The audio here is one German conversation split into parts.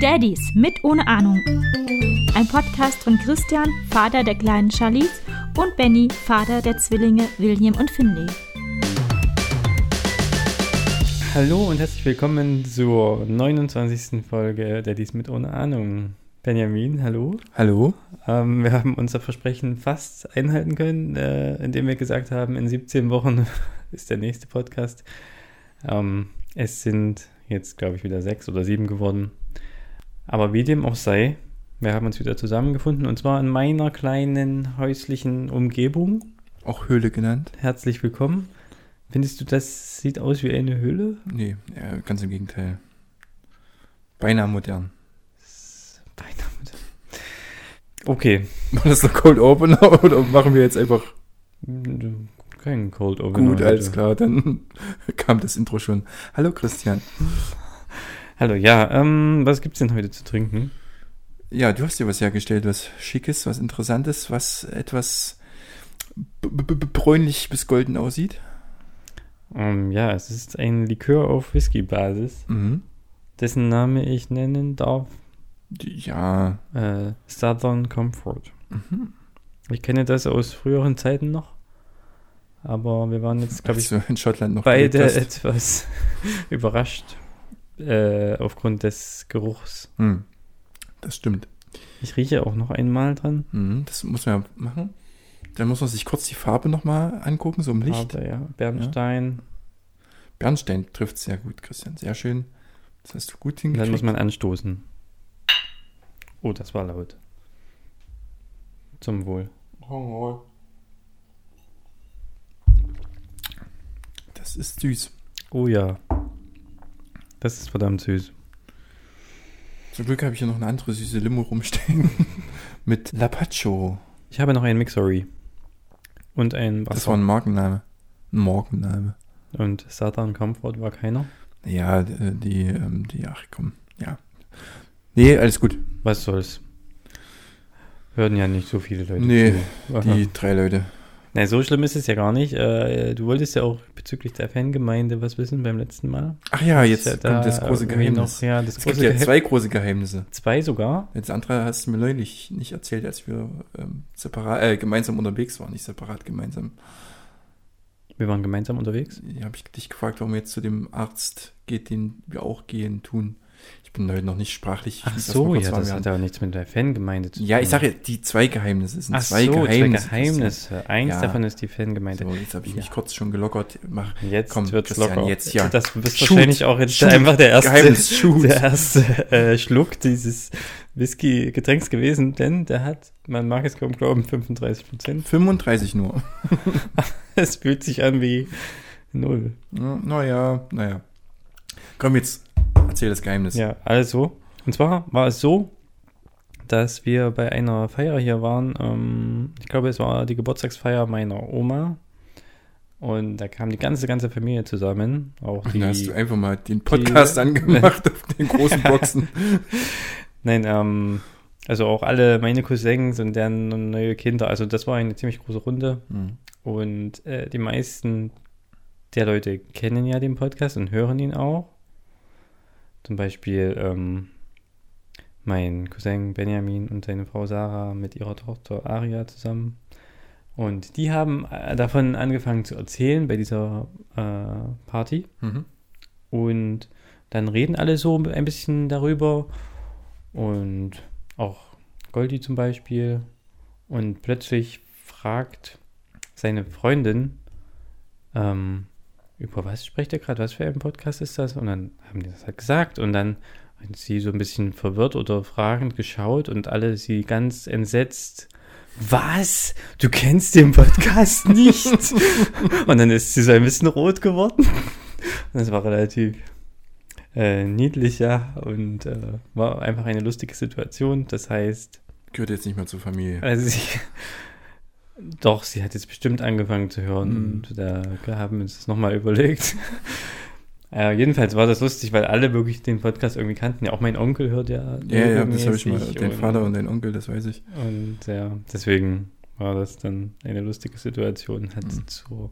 Daddies mit ohne Ahnung. Ein Podcast von Christian, Vater der kleinen Charlize, und Benny, Vater der Zwillinge William und Finley. Hallo und herzlich willkommen zur 29. Folge Daddies mit ohne Ahnung. Benjamin, hallo. Hallo. Ähm, wir haben unser Versprechen fast einhalten können, äh, indem wir gesagt haben, in 17 Wochen ist der nächste Podcast. Ähm, es sind jetzt, glaube ich, wieder sechs oder sieben geworden. Aber wie dem auch sei, wir haben uns wieder zusammengefunden und zwar in meiner kleinen häuslichen Umgebung. Auch Höhle genannt? Herzlich willkommen. Findest du, das sieht aus wie eine Höhle? Nee, ja, ganz im Gegenteil. Beinahe modern. Okay. War das ein Cold Opener oder machen wir jetzt einfach. Kein Cold Opener. Gut, alles klar, dann kam das Intro schon. Hallo Christian. Hallo, ja, ähm, was gibt's denn heute zu trinken? Ja, du hast dir was hergestellt, was Schickes, was Interessantes, was etwas bräunlich bis golden aussieht. Um, ähm, ja, es ist ein Likör auf Whisky-Basis, Mhm. dessen Name ich nennen darf. Ja. Äh, Southern Comfort. Mhm. Ich kenne das aus früheren Zeiten noch, aber wir waren jetzt, glaube ich, in Schottland noch beide etwas überrascht äh, aufgrund des Geruchs. Hm. Das stimmt. Ich rieche auch noch einmal dran. Mhm. Das muss man ja machen. Dann muss man sich kurz die Farbe nochmal angucken, so im Licht. Aber ja, Bernstein. Bernstein trifft sehr gut, Christian. Sehr schön. Das hast du gut hingekriegt. dann muss man anstoßen. Oh, das war laut. Zum Wohl. Das ist süß. Oh ja. Das ist verdammt süß. Zum Glück habe ich hier noch eine andere süße Limo rumstehen. Mit Lapacho. Ich habe noch einen Mixery. Und ein Das Wasser. war ein Markenname. Ein Markenname. Und Southern Comfort war keiner. Ja, die, die, ähm, die, ach komm, ja. Nee, alles gut. Was soll's. Hören ja nicht so viele Leute Nee. Die drei Leute. Nee, so schlimm ist es ja gar nicht. Äh, du wolltest ja auch bezüglich der Fangemeinde was wissen beim letzten Mal. Ach ja, jetzt ja kommt das da große Geheimnis. Noch, ja, das es große gibt ja zwei große Geheimnisse. Zwei sogar. Das andere hast du mir neulich nicht erzählt, als wir ähm, separat, äh, gemeinsam unterwegs waren. Nicht separat, gemeinsam. Wir waren gemeinsam unterwegs. Ja, habe ich dich gefragt, warum wir jetzt zu dem Arzt geht, den wir auch gehen, tun. Bin heute noch nicht sprachlich. Ich Ach so, ja, das hat aber nichts mit der Fangemeinde zu tun. Ja, ich sage ja, die zwei Geheimnisse. Es sind Ach zwei so, Geheimnisse. zwei Geheimnisse. Eins Ja. davon ist die Fangemeinde. So, jetzt habe ich mich Ja. kurz schon gelockert. Mach, Jetzt komm, wird's Christian, locker. jetzt ja. Das bist Shoot. wahrscheinlich auch jetzt Shoot. einfach der erste, der erste äh, Schluck dieses Whisky-Getränks gewesen, denn der hat, man mag es kaum glauben, 35 Prozent. 35 nur. Es fühlt sich an wie null. Ja, Naja, naja. Komm jetzt, erzähl das Geheimnis. Ja, also, und zwar war es so, dass wir bei einer Feier hier waren. Ähm, ich glaube, es war die Geburtstagsfeier meiner Oma. Und da kam die ganze, ganze Familie zusammen. Auch Und die, da hast du einfach mal den Podcast die- angemacht auf den großen Boxen. Nein, ähm, also auch alle meine Cousins und deren neue Kinder. Also das war eine ziemlich große Runde. Hm. Und äh, die meisten der Leute kennen ja den Podcast und hören ihn auch. Zum Beispiel ähm, mein Cousin Benjamin und seine Frau Sarah mit ihrer Tochter Aria zusammen. Und die haben äh, davon angefangen zu erzählen bei dieser äh, Party. Mhm. Und dann reden alle so ein bisschen darüber. Und auch Goldi zum Beispiel. Und plötzlich fragt seine Freundin, ähm, über was spricht er gerade? Was für ein Podcast ist das? Und dann haben die das halt gesagt. Und dann hat sie so ein bisschen verwirrt oder fragend geschaut und alle sie ganz entsetzt. Was? Du kennst den Podcast nicht? und dann ist sie so ein bisschen rot geworden. Und das war relativ äh, niedlich, ja. Und äh, war einfach eine lustige Situation. Das heißt, Gehört jetzt nicht mehr zur Familie. also sie, doch, sie hat jetzt bestimmt angefangen zu hören Mhm. und da haben wir uns das nochmal überlegt. äh, jedenfalls war das lustig, weil alle wirklich den Podcast irgendwie kannten. Ja, auch mein Onkel hört ja. Ja, ja, das habe ich mal. Dein und, Vater und dein Onkel, das weiß ich. Und ja, deswegen war das dann eine lustige Situation. Hat Mhm. zur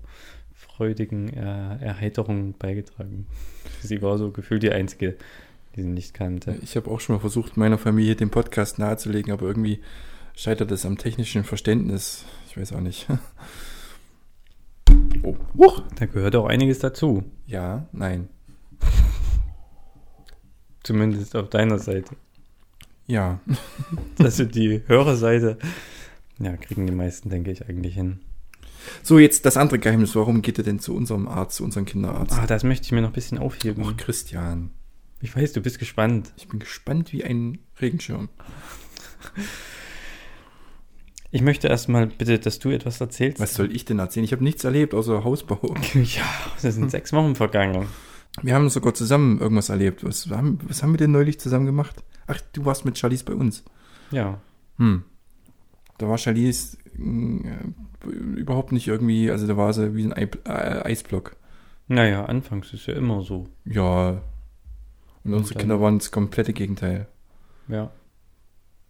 freudigen äh, Erheiterung beigetragen. Sie war so gefühlt die Einzige, die sie nicht kannte. Ich habe auch schon mal versucht, meiner Familie den Podcast nahezulegen, aber irgendwie scheitert es am technischen Verständnis. Ich weiß auch nicht. Oh. Huch. Da gehört auch einiges dazu. Ja, nein. Zumindest auf deiner Seite. Ja. Also die Hörerseite, ja, kriegen die meisten, denke ich, eigentlich hin. So, jetzt das andere Geheimnis. Warum geht er denn zu unserem Arzt, zu unserem Kinderarzt? Ah, das möchte ich mir noch ein bisschen aufheben. Ach, Christian. Ich weiß, du bist gespannt. Ich bin gespannt wie ein Regenschirm. Ich möchte erstmal bitte, dass du etwas erzählst. Was soll ich denn erzählen? Ich habe nichts erlebt, außer Hausbau. Ja, das sind sechs Wochen vergangen. Wir haben sogar zusammen irgendwas erlebt. Was haben, was haben wir denn neulich zusammen gemacht? Ach, du warst mit Charlize bei uns. Ja. Hm. Da war Charlize äh, überhaupt nicht irgendwie, also da war sie wie ein Ei, äh, Eisblock. Naja, anfangs ist ja immer so. Ja. Und unsere dann- Kinder waren das komplette Gegenteil. Ja.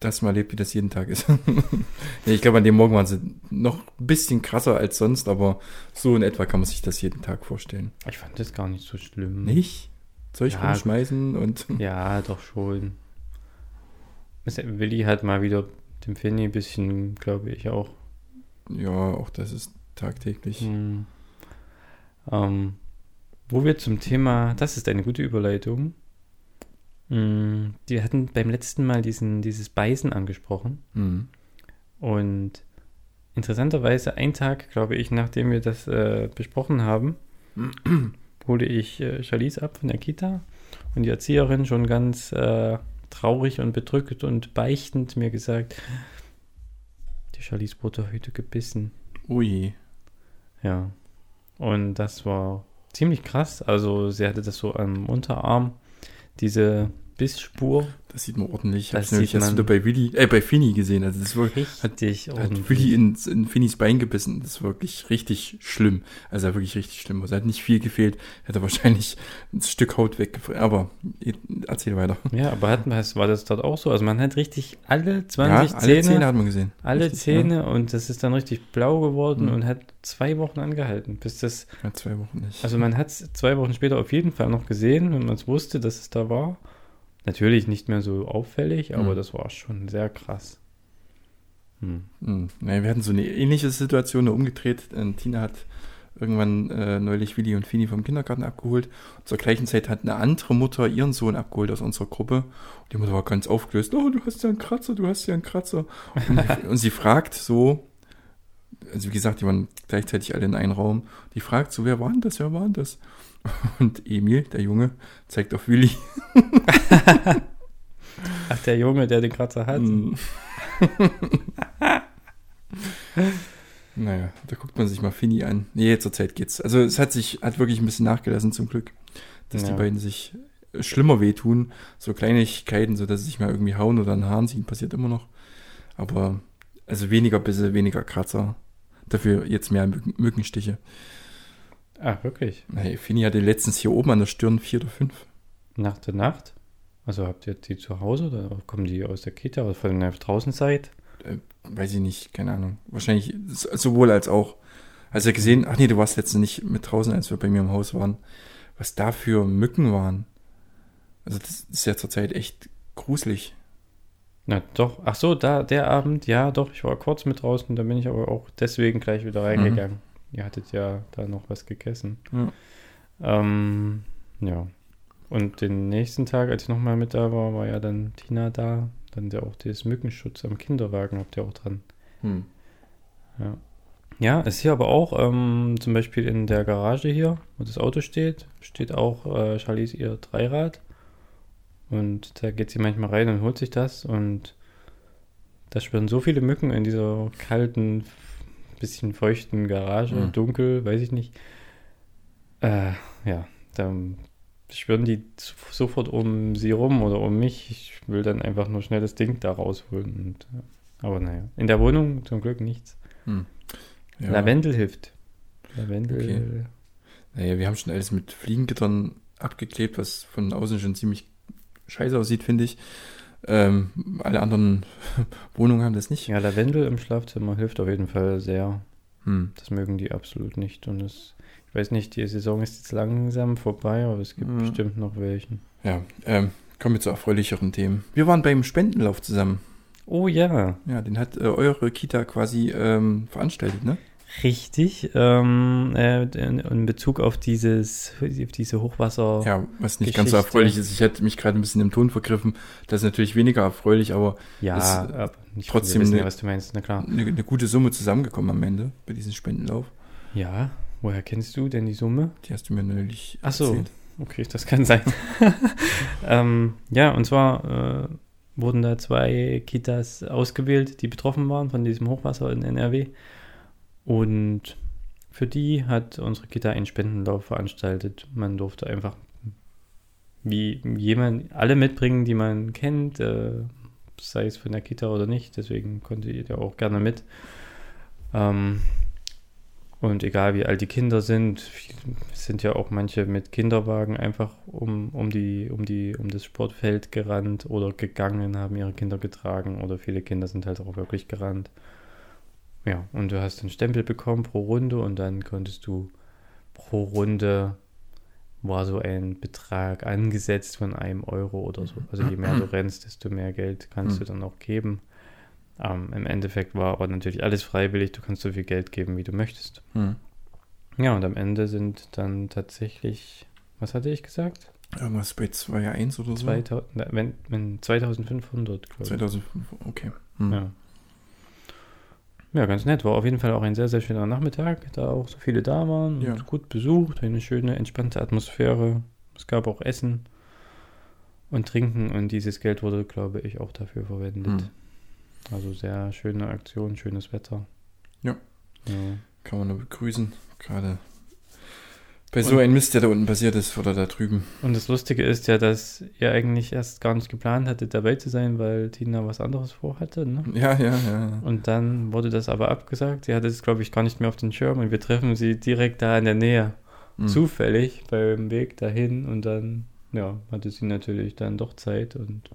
Das mal erlebt, wie das jeden Tag ist. nee, ich glaube, an dem Morgen waren sie noch ein bisschen krasser als sonst, aber so in etwa kann man sich das jeden Tag vorstellen. Ich fand das gar nicht so schlimm. Nicht? Zeug Ja, rumschmeißen und. Ja, doch schon. Willi hat mal wieder dem Finny ein bisschen, glaube ich, auch. Ja, auch das ist tagtäglich. Hm. Ähm, wo wir zum Thema, das ist eine gute Überleitung. Hm, Die hatten beim letzten Mal diesen, dieses Beißen angesprochen. Hm. Und interessanterweise, einen Tag, glaube ich, nachdem wir das äh, besprochen haben, hole ich äh, Charlize ab von der Kita und die Erzieherin schon ganz äh, traurig und bedrückt und beichtend mir gesagt, die Charlize wurde heute gebissen. Ui. Ja. Und das war ziemlich krass. Also sie hatte das so am Unterarm, diese Bissspur. Das sieht man ordentlich. Ich Das erst man- wieder bei Willi, äh, bei Finny gesehen. Also das ist wirklich, Richtig hat ordentlich. Willi in, in Finnys Bein gebissen. Das ist wirklich richtig schlimm. Also wirklich richtig schlimm. Also hat nicht viel gefehlt. Hätte wahrscheinlich ein Stück Haut weggefallen. Aber erzähl weiter. Ja, aber hat, war das dort auch so? Also man hat richtig alle Ja, 20 alle Zähne, Zähne hat man gesehen. alle Richtig, Zähne und das ist dann richtig blau geworden Mhm. und hat zwei Wochen angehalten, bis das, Ja, ja zwei Wochen nicht. also man hat es zwei Wochen später auf jeden Fall noch gesehen, wenn man es wusste, dass es da war. Natürlich nicht mehr so auffällig, aber Mhm. das war schon sehr krass. Hm. Hm. Naja, wir hatten so eine ähnliche Situation, nur umgedreht. Äh, Tina hat irgendwann äh, neulich Willi und Fini vom Kindergarten abgeholt. Zur gleichen Zeit hat eine andere Mutter ihren Sohn abgeholt aus unserer Gruppe. Und die Mutter war ganz aufgelöst. Oh, du hast ja einen Kratzer, du hast ja einen Kratzer. Und, und sie fragt so, also wie gesagt, die waren gleichzeitig alle in einem Raum. Die fragt so, wer war denn das, wer war denn das? Und Emil, der Junge, zeigt auf Willi. Ach, der Junge, der den Kratzer hat. Mm. naja, da guckt man sich mal Finny an. Nee, zur Zeit geht's. Also es hat sich, hat wirklich ein bisschen nachgelassen zum Glück, dass Ja. die beiden sich schlimmer wehtun. So Kleinigkeiten, so dass sie sich mal irgendwie hauen oder einen Hahn ziehen, passiert immer noch. Aber also weniger Bisse, weniger Kratzer. Dafür jetzt mehr Mücken, Mückenstiche. Ah, wirklich? Hey, Finny hatte letztens hier oben an der Stirn vier oder fünf. Nach der Nacht? Also habt ihr die zu Hause oder kommen die aus der Kita oder von der draußen seid? Weiß ich nicht, keine Ahnung. Wahrscheinlich sowohl als auch. Also gesehen, ach nee, du warst letztens nicht mit draußen, als wir bei mir im Haus waren. Was da für Mücken waren. Also das ist ja zurzeit echt gruselig. Na doch, ach so, da, der Abend, ja doch, ich war kurz mit draußen, da bin ich aber auch deswegen gleich wieder reingegangen. Ihr hattet ja da noch was gegessen. Ja. Ähm, ja. Und den nächsten Tag, als ich nochmal mit da war, war ja dann Tina da. Dann ja auch dieses Mückenschutz am Kinderwagen habt ihr auch dran. Hm. Ja. Ja, ist hier aber auch, ähm, zum Beispiel in der Garage hier, wo das Auto steht, steht auch äh, Charlize ihr Dreirad. Und da geht sie manchmal rein und holt sich das. Und da schwirren so viele Mücken in dieser kalten, bisschen feuchten Garage, Mhm. dunkel, weiß ich nicht. Äh, ja, da schwirren die sofort um sie rum oder um mich. Ich will dann einfach nur schnell das Ding da rausholen. Und, ja. Aber naja, in der Wohnung zum Glück nichts. Hm. Ja. Lavendel hilft. Lavendel. Okay. Naja, wir haben schon alles mit Fliegengittern abgeklebt, was von außen schon ziemlich scheiße aussieht, finde ich. Ähm, alle anderen Wohnungen haben das nicht. Ja, Lavendel im Schlafzimmer hilft auf jeden Fall sehr. Hm. Das mögen die absolut nicht. Und es, Ich weiß nicht, die Saison ist jetzt langsam vorbei, aber es gibt Mhm. bestimmt noch welchen. Ja, ähm, kommen wir zu erfreulicheren Themen. Wir waren beim Spendenlauf zusammen. Oh ja, Ja, den hat äh, eure Kita quasi ähm, veranstaltet, ne? Richtig. Ähm, äh, in, Bezug auf dieses, auf diese Hochwasser. Ja, was nicht ganz so Geschichte. erfreulich ist. Ich hätte mich gerade ein bisschen im Ton vergriffen. Das ist natürlich weniger erfreulich, aber Ja, nicht trotzdem wissen eine- was du meinst, na klar. eine, eine gute Summe zusammengekommen am Ende bei diesem Spendenlauf. Ja, woher kennst du denn die Summe? Die hast du mir neulich Ach so. erzählt. Okay, das kann sein. ähm, ja, und zwar äh, wurden da zwei Kitas ausgewählt, die betroffen waren von diesem Hochwasser in NRW. Und für die hat unsere Kita einen Spendenlauf veranstaltet. Man durfte einfach wie jemand alle mitbringen, die man kennt, äh, sei es von der Kita oder nicht. Deswegen konnte jeder auch gerne mit. Ähm, und egal wie alt die Kinder sind, sind ja auch manche mit Kinderwagen einfach um, um, die, um, die, um das Sportfeld gerannt oder gegangen, haben ihre Kinder getragen oder viele Kinder sind halt auch wirklich gerannt. Ja, und du hast einen Stempel bekommen pro Runde und dann konntest du pro Runde war so ein Betrag angesetzt von einem Euro oder so. Also je mehr du rennst, desto mehr Geld kannst du dann auch geben. Ähm, Im Endeffekt war aber natürlich alles freiwillig, du kannst so viel Geld geben, wie du möchtest. Hm. Ja, und am Ende sind dann tatsächlich, was hatte ich gesagt? Irgendwas bei 2.1 oder so. 2000, na, wenn, wenn 2500, glaube ich. 2005, okay. Hm. Ja. Ja, ganz nett. War auf jeden Fall auch ein sehr, sehr schöner Nachmittag, da auch so viele da waren Ja. und gut besucht, eine schöne, entspannte Atmosphäre. Es gab auch Essen und Trinken und dieses Geld wurde, glaube ich, auch dafür verwendet. Hm. Also sehr schöne Aktion, schönes Wetter. Ja. ja. Kann man nur begrüßen. Gerade bei so einem Mist, der da unten passiert ist oder da drüben. Und das Lustige ist ja, dass ihr eigentlich erst gar nicht geplant hattet, dabei zu sein, weil Tina was anderes vorhatte. Ne? Ja, ja, ja. Und dann wurde das aber abgesagt. Sie hatte es, glaube ich, gar nicht mehr auf den Schirm und wir treffen sie direkt da in der Nähe. Hm. Zufällig beim Weg dahin und dann, ja, hatte sie natürlich dann doch Zeit und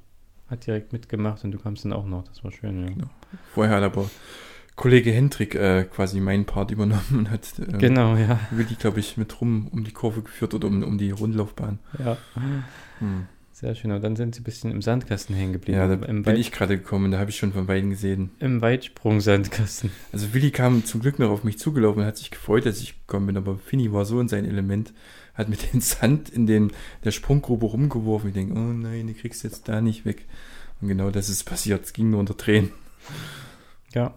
hat direkt mitgemacht und du kamst dann auch noch. Das war schön, ja. Vorher hat aber Kollege Hendrik äh, quasi meinen Part übernommen und hat ähm, Genau, ja. Willi, glaube ich, mit rum um die Kurve geführt oder um, um die Rundlaufbahn. Ja, Hm. sehr schön. Und dann sind sie ein bisschen im Sandkasten hängen geblieben. Ja, da Im, bin Weit ich gerade gekommen, da habe ich schon von Weitem gesehen. im Weitsprung-Sandkasten. Also Willi kam zum Glück noch auf mich zugelaufen und hat sich gefreut, dass ich gekommen bin, aber Finny war so in sein Element, hat mit dem Sand in den, der Sprunggrube rumgeworfen. Ich denke, oh nein, du kriegst jetzt da nicht weg. Und genau das ist passiert. Es ging nur unter Tränen. Ja.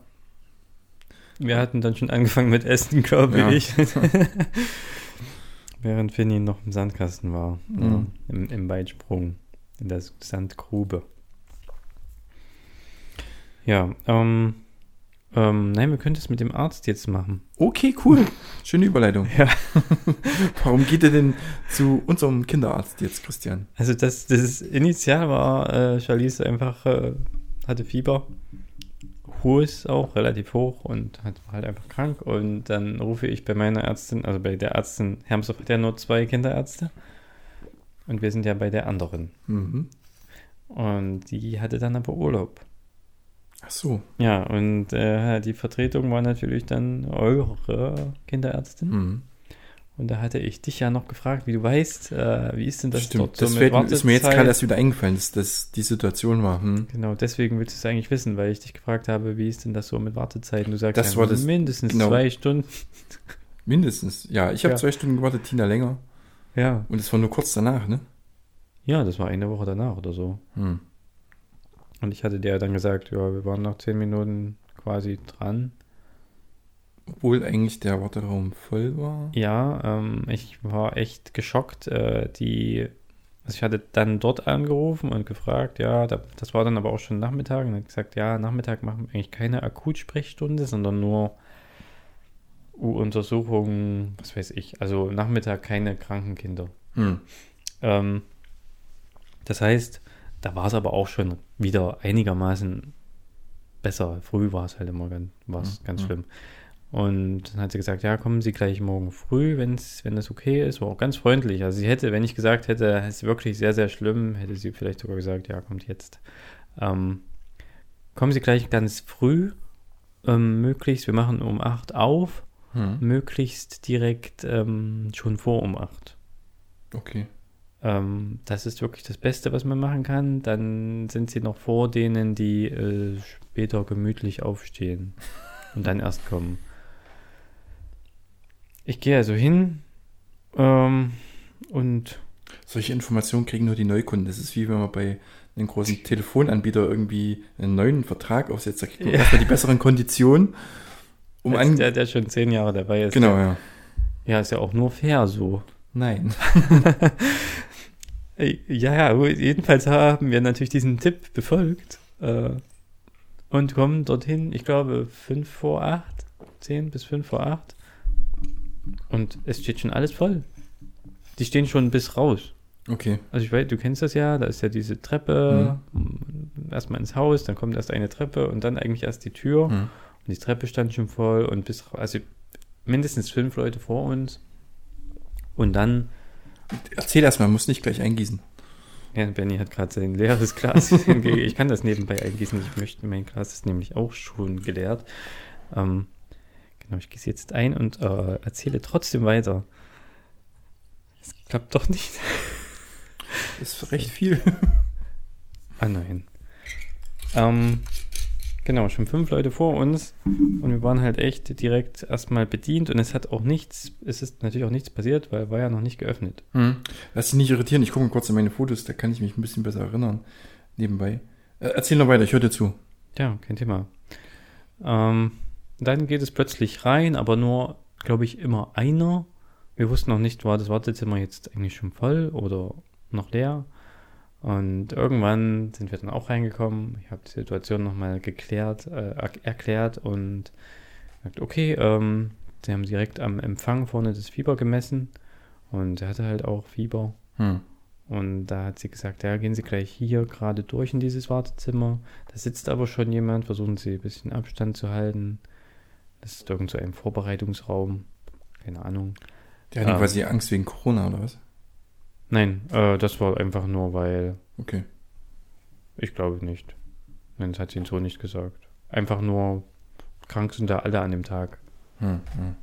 Wir hatten dann schon angefangen mit Essen, glaube Ja. ich. Während Finny noch im Sandkasten war. Ja, Mhm. im, Im Weitsprung. In der Sandgrube. Ja, ähm, ähm, nein, wir könnten es mit dem Arzt jetzt machen. Okay, cool. Schöne Überleitung. Ja. Warum geht er denn zu unserem Kinderarzt jetzt, Christian? Also das, das Initial war, äh, Charlize einfach äh, hatte Fieber, hohes auch, relativ hoch und hat, war halt einfach krank. Und dann rufe ich bei meiner Ärztin, also bei der Ärztin, Hermsdorf hat ja nur zwei Kinderärzte. Und wir sind ja bei der anderen. Mhm. Und die hatte dann aber Urlaub. Ach so. Ja, und äh, die Vertretung war natürlich dann eure Kinderärztin. Mhm. Und da hatte ich dich ja noch gefragt, wie du weißt, äh, wie ist denn das Stimmt, dort so das mit fällt, ist mir jetzt gerade erst wieder eingefallen, dass das die Situation war. Hm. Genau, deswegen willst du es eigentlich wissen, weil ich dich gefragt habe, wie ist denn das so mit Wartezeiten? Du sagst Das ja, war das- mindestens genau. zwei Stunden. Mindestens. Ja, ich habe Ja. zwei Stunden gewartet, Tina länger. Ja. Und es war nur kurz danach, ne? Ja, das war eine Woche danach oder so. Hm. Und ich hatte dir dann gesagt, ja, wir waren nach zehn Minuten quasi dran. Obwohl eigentlich der Warteraum voll war. Ja, ähm, ich war echt geschockt. Äh, die, also ich hatte dann dort angerufen und gefragt, ja, da, das war dann aber auch schon Nachmittag und hat gesagt, ja, Nachmittag machen wir eigentlich keine Akutsprechstunde, sondern nur U-Untersuchungen, was weiß ich. Also Nachmittag keine kranken Kinder. Hm. Ähm, das heißt, da war es aber auch schon wieder einigermaßen besser. Früh war es halt immer ganz, war's Mhm. ganz schlimm. Und dann hat sie gesagt, ja, kommen Sie gleich morgen früh, wenn's, wenn das okay ist. War auch ganz freundlich. Also sie hätte, wenn ich gesagt hätte, es ist wirklich sehr, sehr schlimm, hätte sie vielleicht sogar gesagt, ja, kommt jetzt. Ähm, kommen Sie gleich ganz früh, ähm, möglichst. Wir machen um 8 auf Hm. möglichst direkt ähm, schon vor um 8. Okay. Ähm, das ist wirklich das Beste, was man machen kann. Dann sind sie noch vor denen, die äh, später gemütlich aufstehen und dann erst kommen. Ich gehe also hin ähm, und Solche Informationen kriegen nur die Neukunden. Das ist wie wenn man bei einem großen Telefonanbieter irgendwie einen neuen Vertrag aufsetzt. Da kriegt man Ja. erstmal die besseren Konditionen. Um als der, der schon zehn Jahre dabei ist. genau, ja. Ja, ist ja auch nur fair so. Nein. Ja, ja, jedenfalls haben wir natürlich diesen Tipp befolgt äh, und kommen dorthin, ich glaube, 5 vor 8, 10 bis 5 vor 8. Und es steht schon alles voll. Die stehen schon bis raus. Okay. Also ich weiß, du kennst das ja, da ist ja diese Treppe, erstmal ins Haus, dann kommt erst eine Treppe und dann eigentlich erst die Tür. Hm. Und die Treppe stand schon voll und bis, also mindestens fünf Leute vor uns. Und dann Erzähl erstmal, muss nicht gleich eingießen. Ja, Benny hat gerade sein leeres Glas hingegeben. Ich kann das nebenbei eingießen. Ich möchte, mein Glas ist nämlich auch schon geleert. Ähm, genau, ich gieße jetzt ein und äh, erzähle trotzdem weiter. Es klappt doch nicht. Das ist recht viel. Ah nein. Ähm, genau, schon fünf Leute vor uns und wir waren halt echt direkt erstmal bedient und es hat auch nichts, es ist natürlich auch nichts passiert, weil war ja noch nicht geöffnet. Hm. Lass dich nicht irritieren. Ich gucke mal kurz in meine Fotos, da kann ich mich ein bisschen besser erinnern. Nebenbei. Äh, erzähl noch weiter, ich höre dir zu. Ja, kein Thema. Ähm, dann geht es plötzlich rein, aber nur, glaube ich, immer einer. Wir wussten noch nicht, war das Wartezimmer jetzt eigentlich schon voll oder noch leer. Und irgendwann sind wir dann auch reingekommen. Ich habe die Situation nochmal geklärt, äh, er- erklärt und gesagt, okay, ähm, sie haben direkt am Empfang vorne das Fieber gemessen und er hatte halt auch Fieber. Hm. Und da hat sie gesagt, ja, gehen Sie gleich hier gerade durch in dieses Wartezimmer. Da sitzt aber schon jemand, versuchen Sie ein bisschen Abstand zu halten. Das ist irgend so ein Vorbereitungsraum. Keine Ahnung. Der hatte Ähm. quasi Angst wegen Corona, oder was? Nein, äh, das war einfach nur, weil Okay. ich glaube nicht. Nein, das hat sie so nicht gesagt. Einfach nur, krank sind da alle an dem Tag. Hm. Hm.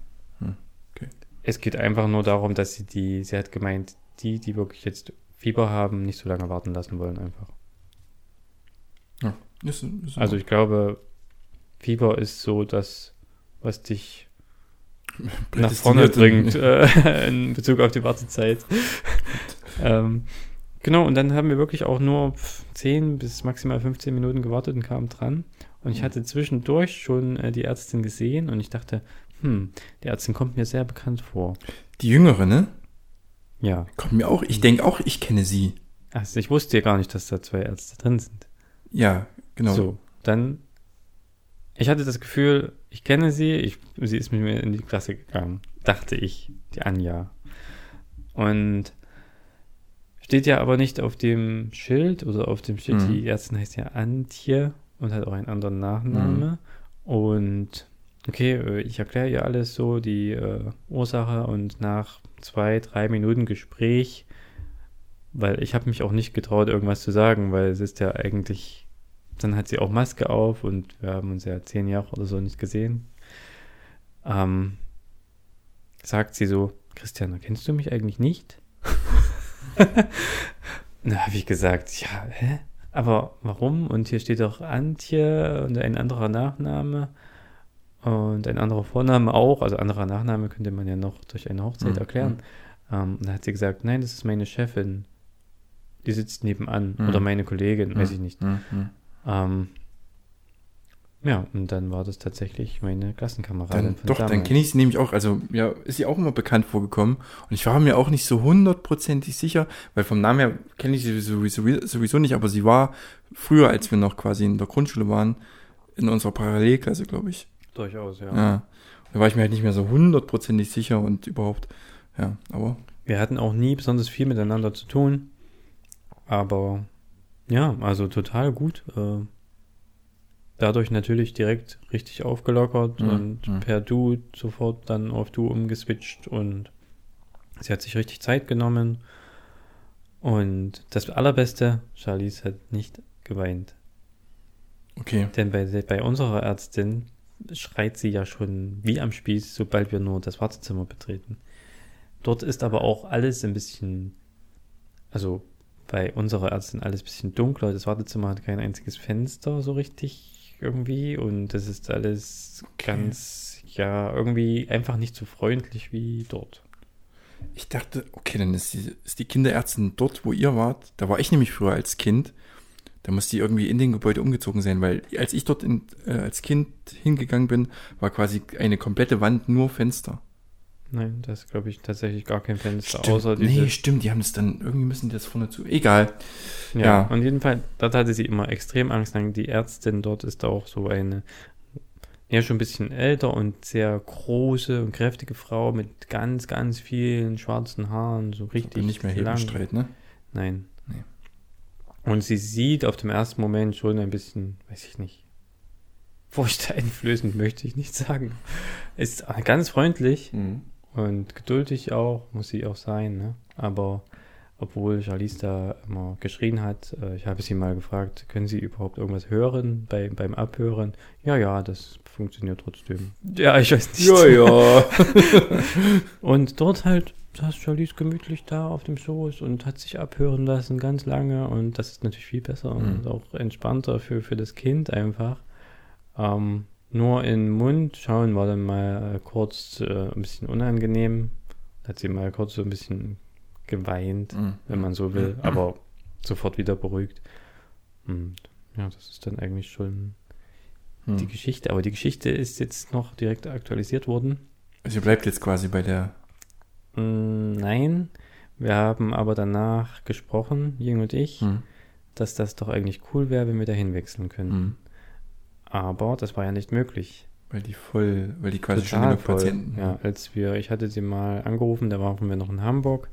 Es geht einfach nur darum, dass sie die, sie hat gemeint, die, die wirklich jetzt Fieber haben, nicht so lange warten lassen wollen einfach. Ist, ist Also ich glaube, Fieber ist so das, was dich nach vorne bringt äh, in Bezug auf die Wartezeit. ähm, genau, und dann haben wir wirklich auch nur 10 bis maximal 15 Minuten gewartet und kamen dran. Und ich hatte zwischendurch schon äh, die Ärztin gesehen und ich dachte, hm, die Ärztin kommt mir sehr bekannt vor. Die Jüngere, ne? Ja, Kommt mir auch, ich denke auch, ich kenne sie. also ich wusste ja gar nicht, dass da zwei Ärzte drin sind. Ja, genau. So, dann, ich hatte das Gefühl, ich kenne sie, ich, sie ist mit mir in die Klasse gegangen, dachte ich, die Anja. Und steht ja aber nicht auf dem Schild oder auf dem Schild, Mhm. die Ärztin heißt ja Antje und hat auch einen anderen Nachname. Und okay, äh, ich erkläre ihr alles so, die äh, Ursache und nach zwei, drei Minuten Gespräch, weil ich habe mich auch nicht getraut, irgendwas zu sagen, weil es ist ja eigentlich, dann hat sie auch Maske auf und wir haben uns ja zehn Jahre oder so nicht gesehen. Ähm, sagt sie so, Christian, erkennst du mich eigentlich nicht? Na, habe ich gesagt, ja, hä? Aber warum? Und hier steht doch Antje und ein anderer Nachname und ein anderer Vorname auch. Also anderer Nachname könnte man ja noch durch eine Hochzeit Mhm. erklären. Ähm, und da hat sie gesagt, nein, das ist meine Chefin. Die sitzt nebenan. Mhm. Oder meine Kollegin, weiß ich nicht. Hm, hm. Ähm, ja, und dann war das tatsächlich meine Klassenkameradin Dann, von doch, dann damals. kenne ich sie nämlich auch. Also, ja, ist sie auch immer bekannt vorgekommen. Und ich war mir auch nicht so hundertprozentig sicher, weil vom Namen her kenne ich sie sowieso, sowieso nicht, aber sie war früher, als wir noch quasi in der Grundschule waren, in unserer Parallelklasse, glaube ich. Durchaus, ja. Ja. Da war ich mir halt nicht mehr so hundertprozentig sicher und überhaupt, ja, aber Wir hatten auch nie besonders viel miteinander zu tun. Aber ja, also total gut. Äh, dadurch natürlich direkt richtig aufgelockert Mhm, und mhm. per Du sofort dann auf Du umgeswitcht und sie hat sich richtig Zeit genommen. Und das Allerbeste, Charlize hat nicht geweint. okay. Denn bei, bei unserer Ärztin, schreit sie ja schon wie am Spieß, sobald wir nur das Wartezimmer betreten. Dort ist aber auch alles ein bisschen, also bei unserer Ärztin alles ein bisschen dunkler. Das Wartezimmer hat kein einziges Fenster so richtig irgendwie und das ist alles Okay. ganz, ja, irgendwie einfach nicht so freundlich wie dort. Ich dachte, okay, dann ist die, ist die Kinderärztin dort, wo ihr wart. Da war ich nämlich früher als Kind. Da muss die irgendwie in den Gebäude umgezogen sein, weil als ich dort in, äh, als Kind hingegangen bin, war quasi eine komplette Wand nur Fenster. Nein, das ist, glaube ich, tatsächlich gar kein Fenster, außer nee, diese. stimmt, die haben das dann, irgendwie müssen die das vorne zu. Egal. Ja, ja. und jedenfalls, dort hatte sie immer extrem Angst. Die Ärztin dort ist auch so eine, ja, schon ein bisschen älter und sehr große und kräftige Frau mit ganz, ganz vielen schwarzen Haaren, so richtig nicht mehr. Hebenstreit, ne? Nein. Nee. Und sie sieht auf dem ersten Moment schon ein bisschen, weiß ich nicht, furchteinflößend möchte ich nicht sagen. Ist ganz freundlich Mhm. Und geduldig auch, muss sie auch sein, ne? Aber obwohl Charlize da immer geschrien hat, äh, ich habe sie mal gefragt, können Sie überhaupt irgendwas hören bei, beim Abhören? Ja, ja, das funktioniert trotzdem. Ja, ich weiß nicht. ja. Und dort halt saß Charlize gemütlich da auf dem Schoß und hat sich abhören lassen ganz lange und das ist natürlich viel besser Mhm. und auch entspannter für, für das Kind einfach. Ähm, nur in den Mund schauen war dann mal äh, kurz äh, ein bisschen unangenehm. Hat sie mal kurz so ein bisschen geweint, Mhm. wenn man so will, aber sofort wieder beruhigt. Und ja, das ist dann eigentlich schon die Mhm. Geschichte. Aber die Geschichte ist jetzt noch direkt aktualisiert worden. Also ihr bleibt jetzt quasi bei der. Mm, Nein, wir haben aber danach gesprochen, Jing und ich, Mhm. dass das doch eigentlich cool wäre, wenn wir dahin wechseln können. Aber das war ja nicht möglich. Weil die voll, weil die quasi schon Total genug voll. Patienten Ja, als wir, ich hatte sie mal angerufen, da waren wir noch in Hamburg,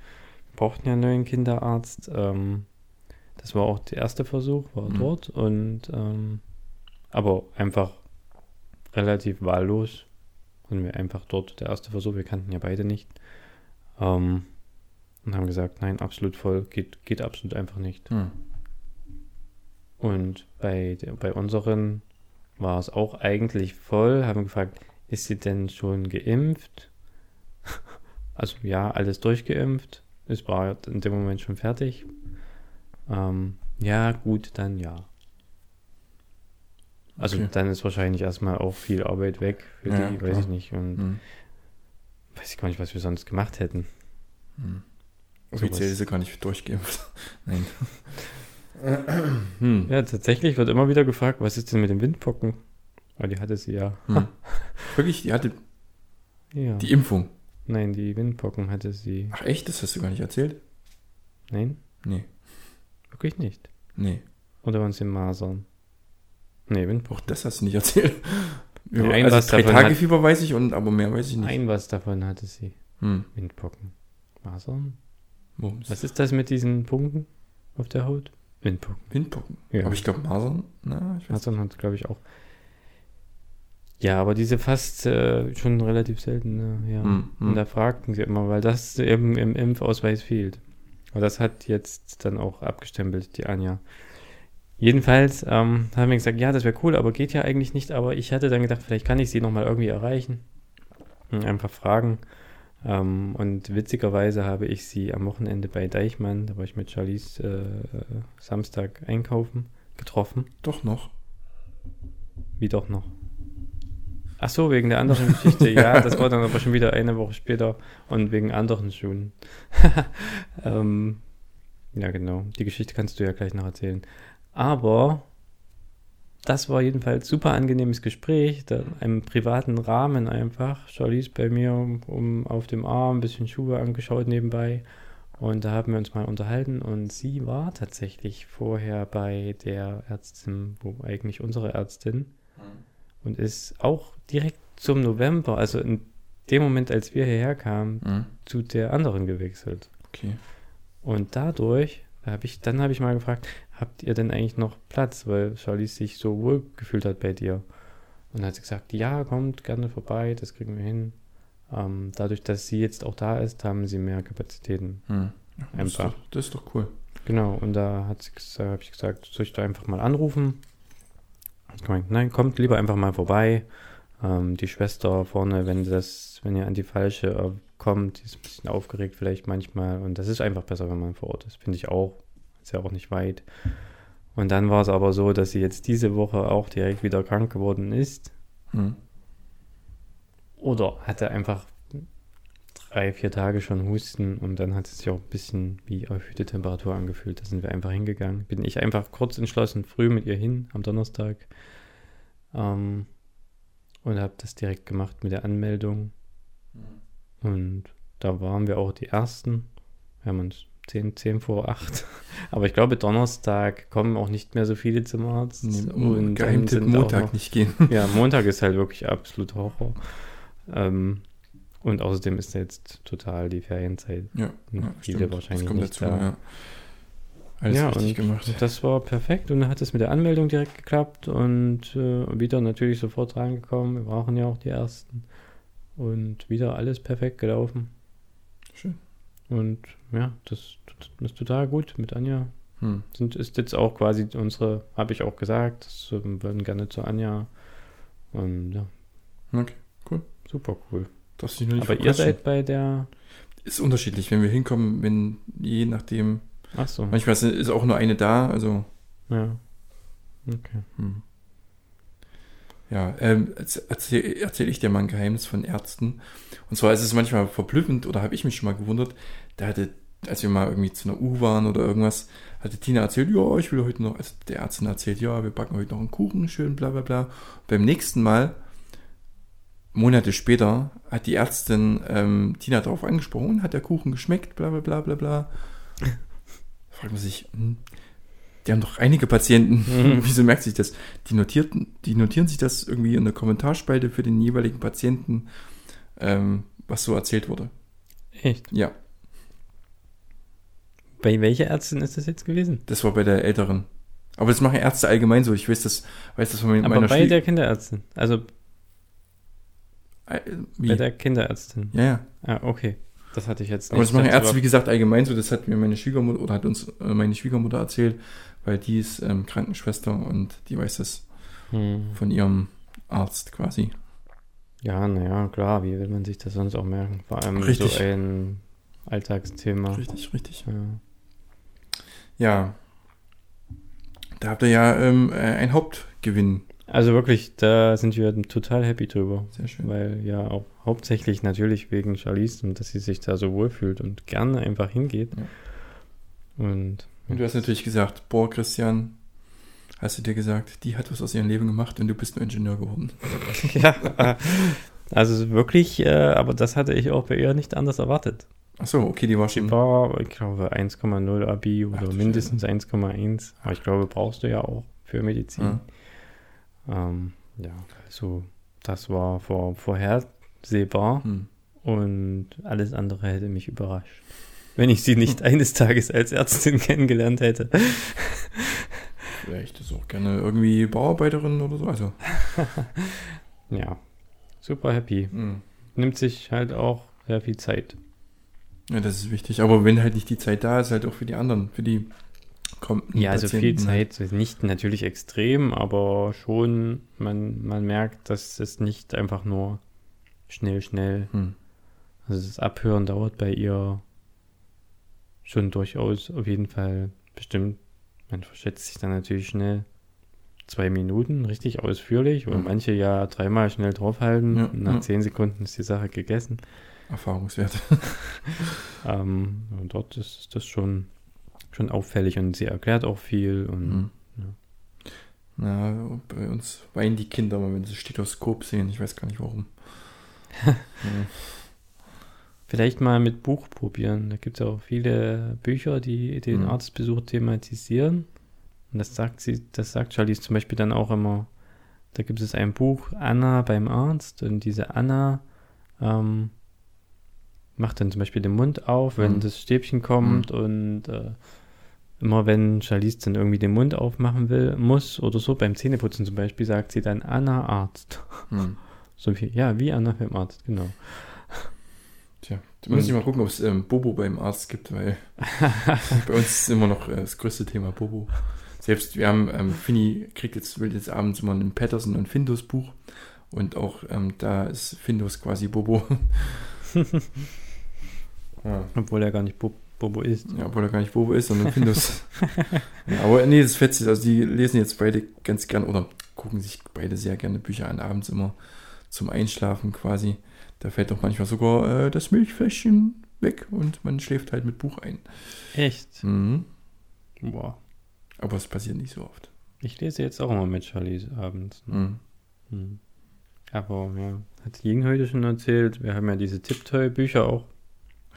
wir brauchten ja einen neuen Kinderarzt. Ähm, das war auch der erste Versuch, war Mhm. dort und ähm, aber einfach relativ wahllos und wir einfach dort der erste Versuch, wir kannten ja beide nicht. Ähm, und haben gesagt, nein, absolut voll, geht, geht absolut einfach nicht. Mhm. Und bei, bei unseren war es auch eigentlich voll, haben gefragt, ist sie denn schon geimpft? Also ja, alles durchgeimpft. Es war in dem Moment schon fertig. Ähm, ja, gut, dann ja. Also Okay. dann ist wahrscheinlich erstmal auch viel Arbeit weg für Ja, die, klar. weiß ich nicht. Und Mhm. weiß ich gar nicht, was wir sonst gemacht hätten. Sowas. Offiziell ist sie gar nicht durchgeimpft. Nein. Hm. Ja, tatsächlich wird immer wieder gefragt, was ist denn mit den Windpocken? Weil die hatte sie ja. Hm. Wirklich, die hatte ja. die Impfung. Nein, die Windpocken hatte sie. Ach echt? Das hast du gar nicht erzählt? Nein, Nee. wirklich nicht. Nee. Oder waren es die Masern? Nee, Windpocken. Auch das hast du nicht erzählt. Ja, ein also was drei davon Tage hat- Fieber weiß ich, und aber mehr weiß ich nicht. Ein was davon hatte sie. Hm. Windpocken. Masern? Mums. Was ist das mit diesen Punkten auf der Haut? Windpocken. Windpocken. Ja. Aber ich glaube Masern. Na, ich weiß Masern hat glaube ich auch. Ja, aber diese fast äh, schon relativ selten, ne? ja. Hm, hm. Und da fragten sie immer, weil das eben im Impfausweis fehlt. Aber das hat jetzt dann auch abgestempelt, die Anja. Jedenfalls ähm, haben wir gesagt, ja, das wäre cool, aber geht ja eigentlich nicht. Aber ich hatte dann gedacht, vielleicht kann ich sie nochmal irgendwie erreichen. Und einfach fragen. Ähm, und witzigerweise habe ich sie am Wochenende bei Deichmann, da war ich mit Charlies äh, Samstag einkaufen, getroffen. Doch noch. Wie doch noch? Ach so, wegen der anderen Geschichte. Ja, das war dann aber schon wieder eine Woche später und wegen anderen Schuhen. ähm, ja, genau. Die Geschichte kannst du ja gleich noch erzählen. Aber das war jedenfalls super angenehmes Gespräch, da im privaten Rahmen einfach. Charlize bei mir um, auf dem Arm, ein bisschen Schuhe angeschaut nebenbei. Und da haben wir uns mal unterhalten und sie war tatsächlich vorher bei der Ärztin, wo eigentlich unsere Ärztin, und ist auch direkt zum November, also in dem Moment, als wir hierher kamen, Hm. zu der anderen gewechselt. Okay. Und dadurch habe ich, dann habe ich mal gefragt, habt ihr denn eigentlich noch Platz, weil Charlize sich so wohl gefühlt hat bei dir? Und dann hat sie gesagt, ja, kommt gerne vorbei, das kriegen wir hin. Ähm, dadurch, dass sie jetzt auch da ist, haben sie mehr Kapazitäten. Hm. Das, ist doch, das ist doch cool. Genau, und da hat sie habe ich gesagt, soll ich da einfach mal anrufen? Hat gemeint, nein, kommt lieber einfach mal vorbei. Ähm, die Schwester vorne, wenn das, wenn ihr an die falsche äh, kommt, die ist ein bisschen aufgeregt vielleicht manchmal. Und das ist einfach besser, wenn man vor Ort ist, finde ich auch. Ist ja auch nicht weit. Und dann war es aber so, dass sie jetzt diese Woche auch direkt wieder krank geworden ist. Hm. Oder hatte einfach drei, vier Tage schon Husten und dann hat es sich auch ein bisschen wie erhöhte Temperatur angefühlt. Da sind wir einfach hingegangen. Bin ich einfach kurz entschlossen, früh mit ihr hin am Donnerstag ähm, und habe das direkt gemacht mit der Anmeldung. Und da waren wir auch die Ersten. Wir haben uns 10, 10 vor 8. Aber ich glaube, Donnerstag kommen auch nicht mehr so viele zum Arzt. Und Geheimtipp Montag noch- nicht gehen. ja, Montag ist halt wirklich absolut Horror. Ähm, und außerdem ist jetzt total die Ferienzeit. Ja, ja viele stimmt. wahrscheinlich das kommt nicht dazu, da. ja. Alles ja, richtig gemacht. das war perfekt und dann hat es mit der Anmeldung direkt geklappt und äh, wieder natürlich sofort reingekommen. Wir brauchen ja auch die ersten. Und wieder alles perfekt gelaufen. Schön. Und ja, das, das ist total gut mit Anja. Hm. Sind, ist jetzt auch quasi unsere, habe ich auch gesagt, das äh, würden gerne zu Anja. Und ja, Okay, super cool. darfst dich nur nicht Aber ihr seid bei der. Ist unterschiedlich, wenn wir hinkommen, wenn je nachdem. Ach so. Manchmal ist- ist auch nur eine da, also. Ja. Okay. Hm. Ja, ähm, erzähle erzähl ich dir mal ein Geheimnis von Ärzten. Und zwar ist es manchmal verblüffend, oder habe ich mich schon mal gewundert, da hatte, als wir mal irgendwie zu einer U waren oder irgendwas, hatte Tina erzählt, ja, ich will heute noch, also der Ärztin erzählt, ja, wir backen heute noch einen Kuchen, schön, bla bla bla. Beim nächsten Mal, Monate später, hat die Ärztin ähm, Tina darauf angesprochen, hat der Kuchen geschmeckt, bla bla bla bla bla. Fragt man sich, hm, die haben doch einige Patienten, Mhm. wieso merkt sich das? Die, notierten, die notieren sich das irgendwie in der Kommentarspalte für den jeweiligen Patienten, ähm, was so erzählt wurde. Echt? Ja, Bei welcher Ärztin ist das jetzt gewesen? das war bei der Älteren. Aber das machen Ärzte allgemein so. Ich weiß das, weiß das von meiner Aber bei Schwie- der Kinderärztin. Also Äh, wie? bei der Kinderärztin. Ja, ja. Ah, okay. Das hatte ich jetzt Aber das machen Ärzte, wie gesagt, allgemein so. Das hat mir meine Schwiegermutter oder hat uns äh, meine Schwiegermutter erzählt, weil die ist ähm, Krankenschwester und die weiß das Hm. von ihrem Arzt quasi. Ja, naja, klar. Wie will man sich das sonst auch merken? Vor allem Richtig. so ein Alltagsthema. Richtig, richtig. Ja. Ja. Da habt ihr ja ähm, äh, ein Hauptgewinn. Also wirklich, da sind wir total happy drüber. Sehr schön. Weil ja auch hauptsächlich natürlich wegen Charlize und dass sie sich da so wohlfühlt und gerne einfach hingeht. Ja. Und Und du hast natürlich gesagt, boah, Christian, hast du dir gesagt, die hat was aus ihrem Leben gemacht und du bist nur Ingenieur geworden. ja, also wirklich, äh, aber das hatte ich auch bei ihr nicht anders erwartet. Ach so, okay, die war schon. war, ich glaube, 1,0 Abi oder Ach mindestens 1,1. Aber ich glaube, brauchst du ja auch für Medizin. Ja. Ähm, ja, also das war vor, vorhersehbar Hm. und alles andere hätte mich überrascht. Wenn ich sie nicht eines Tages als Ärztin kennengelernt hätte. Vielleicht ist auch gerne irgendwie Bauarbeiterin oder so. Also. Ja, super happy. hm. Nimmt sich halt auch sehr viel Zeit. Ja, das ist wichtig. Aber wenn halt nicht die Zeit da ist, halt auch für die anderen, für die kommenden Ja, also viel Patienten halt. Zeit, nicht natürlich extrem, aber schon, man, man merkt, dass es nicht einfach nur schnell, schnell, Hm. also das Abhören dauert bei ihr schon durchaus auf jeden Fall bestimmt, man verschätzt sich dann natürlich schnell zwei Minuten, richtig ausführlich, und Mhm. manche ja dreimal schnell draufhalten, Ja, und nach ja. zehn Sekunden ist die Sache gegessen. Erfahrungswert. Ähm, und dort ist das schon, schon auffällig und sie erklärt auch viel und Hm. ja. Na, bei uns weinen die Kinder, mal, wenn sie das Stethoskop sehen. Ich weiß gar nicht warum. Vielleicht mal mit Buch probieren. Da gibt es ja auch viele Bücher, die den Mhm. Arztbesuch thematisieren. Und das sagt sie, das sagt Charlize zum Beispiel dann auch immer. Da gibt es ein Buch, Anna beim Arzt, und diese Anna ähm, macht dann zum Beispiel den Mund auf, wenn Mhm. das Stäbchen kommt und äh, immer wenn Charlize dann irgendwie den Mund aufmachen will, muss oder so, beim Zähneputzen zum Beispiel, sagt sie dann Anna Arzt. Hm. So wie, ja, wie Anna beim Arzt, genau. Tja, da muss ich mal gucken, ob es ähm, Bobo beim Arzt gibt, weil bei uns ist immer noch äh, das größte Thema Bobo. Selbst wir haben, ähm, Finny kriegt jetzt, will jetzt abends immer ein Patterson und Findus Buch Und auch ähm, da ist Findus quasi Bobo. ja. Obwohl er gar nicht Bo Bobo ist. ja, obwohl er gar nicht Bobo ist, sondern Findus. ja, aber nee, das ist fetzig. Also die lesen jetzt beide ganz gern oder gucken sich beide sehr gerne Bücher an, abends immer zum Einschlafen quasi. Da fällt doch manchmal sogar äh, das Milchfläschchen weg und man schläft halt mit Buch ein. Echt? Mhm. Boah. Aber es passiert nicht so oft. Ich lese jetzt auch immer mit Charlie abends. Ne? Mhm. Hm. Aber ja, hat Ying heute schon erzählt, wir haben ja diese Tiptoy-Bücher auch.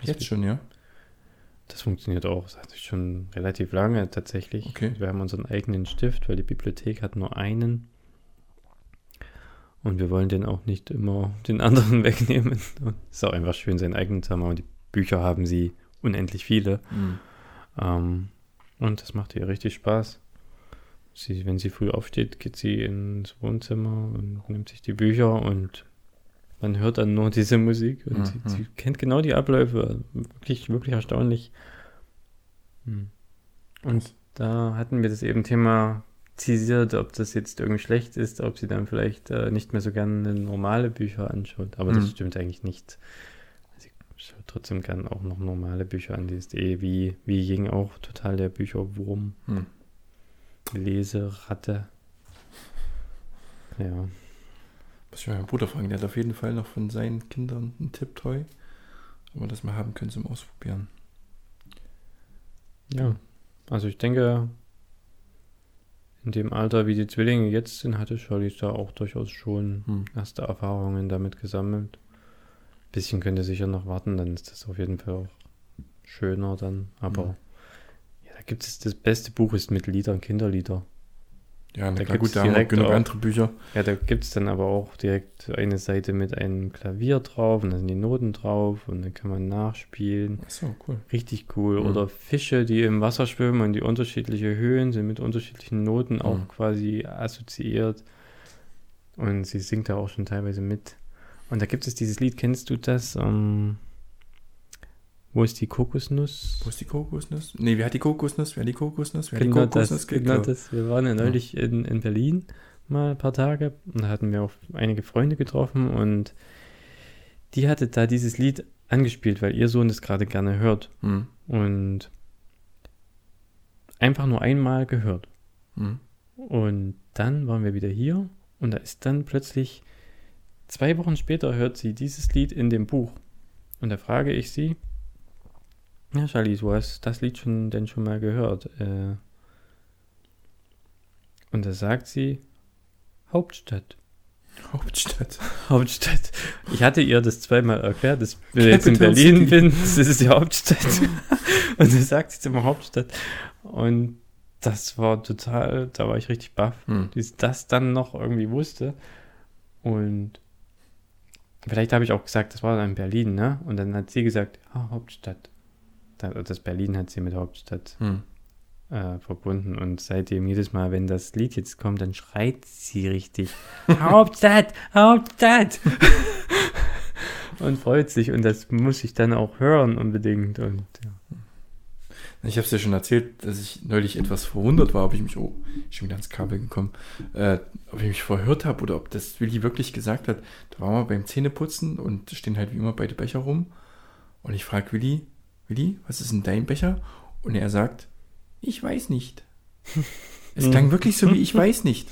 Jetzt schon, ja? Das funktioniert auch, das hat sich schon relativ lange tatsächlich. Okay. Wir haben unseren eigenen Stift, weil die Bibliothek hat nur einen. Und wir wollen den auch nicht immer den anderen wegnehmen. Und es ist auch einfach schön, seinen eigenen zu haben. Aber die Bücher haben sie unendlich viele. Mhm. Ähm, und das macht ihr richtig Spaß. Sie, wenn sie früh aufsteht, geht sie ins Wohnzimmer und nimmt sich die Bücher und man hört dann nur diese Musik und sie, Mhm. sie kennt genau die Abläufe. Wirklich, wirklich erstaunlich. Hm. Und da hatten wir das eben thematisiert, ob das jetzt irgendwie schlecht ist, ob sie dann vielleicht äh, nicht mehr so gerne normale Bücher anschaut. Aber das Mhm. stimmt eigentlich nicht. Sie schaut trotzdem gern auch noch normale Bücher an. Die ist eh wie, wie Ying auch total der Bücherwurm. Mhm. Leseratte. Ja. Muss ich mal meinen Bruder fragen, der hat auf jeden Fall noch von seinen Kindern einen Tipptoy. Ob wir das mal haben können zum Ausprobieren. Ja. Also ich denke, in dem Alter, wie die Zwillinge jetzt sind, hatte Charlie da auch durchaus schon Hm. erste Erfahrungen damit gesammelt. Bisschen könnte sicher noch warten, dann ist das auf jeden Fall auch schöner dann. Aber Mhm. ja, da gibt es das beste Buch ist mit Liedern, Kinderlieder. Ja, na Da gut, da haben wir direkt genug auch- andere Bücher. Ja, da gibt es dann aber auch direkt eine Seite mit einem Klavier drauf und da sind die Noten drauf und dann kann man nachspielen. Achso, cool. Richtig cool. Mhm. Oder Fische, die im Wasser schwimmen und die unterschiedliche Höhen sind mit unterschiedlichen Noten auch Mhm. quasi assoziiert. Und sie singt da auch schon teilweise mit. Und da gibt es dieses Lied, kennst du das? Ähm, wo ist die Kokosnuss? Wo ist die Kokosnuss? Nee, wer hat die Kokosnuss? Wer hat die Kokosnuss? Wer hat Genau die Kokosnuss das, genau das. Wir waren ja neulich in, in Berlin mal ein paar Tage und da hatten wir auch einige Freunde getroffen und die hatte da dieses Lied angespielt, weil ihr Sohn es gerade gerne hört. Hm. Und einfach nur einmal gehört. Hm. Und dann waren wir wieder hier und da ist dann plötzlich zwei Wochen später hört sie dieses Lied in dem Buch. Und da frage ich sie, ja, Charlie, du hast das Lied schon denn schon mal gehört. Äh, und da sagt sie, Hauptstadt. Hauptstadt. Hauptstadt. Ich hatte ihr das zweimal erklärt, dass ich jetzt in Berlin City. bin. Das ist die Hauptstadt. Und sie sagt jetzt immer Hauptstadt. Und das war total, da war ich richtig baff, Hm. dass ich das dann noch irgendwie wusste. Und vielleicht habe ich auch gesagt, das war dann in Berlin, ne? Und dann hat sie gesagt, ah, Hauptstadt. Da- Das Berlin hat sie mit Hauptstadt Hm. äh, verbunden und seitdem jedes Mal, wenn das Lied jetzt kommt, dann schreit sie richtig Hauptstadt, Hauptstadt und freut sich und das muss ich dann auch hören unbedingt und ja. Ich habe es ja schon erzählt, dass ich neulich etwas verwundert war, ob ich mich, oh, ich bin wieder ans Kabel gekommen, äh, ob ich mich verhört habe oder ob das Willi wirklich gesagt hat. Da waren wir beim Zähneputzen und stehen halt wie immer beide Becher rum. Und ich frage Willi, Willi, was ist denn dein Becher? Und er sagt, ich weiß nicht. Es klang wirklich so wie ich weiß nicht.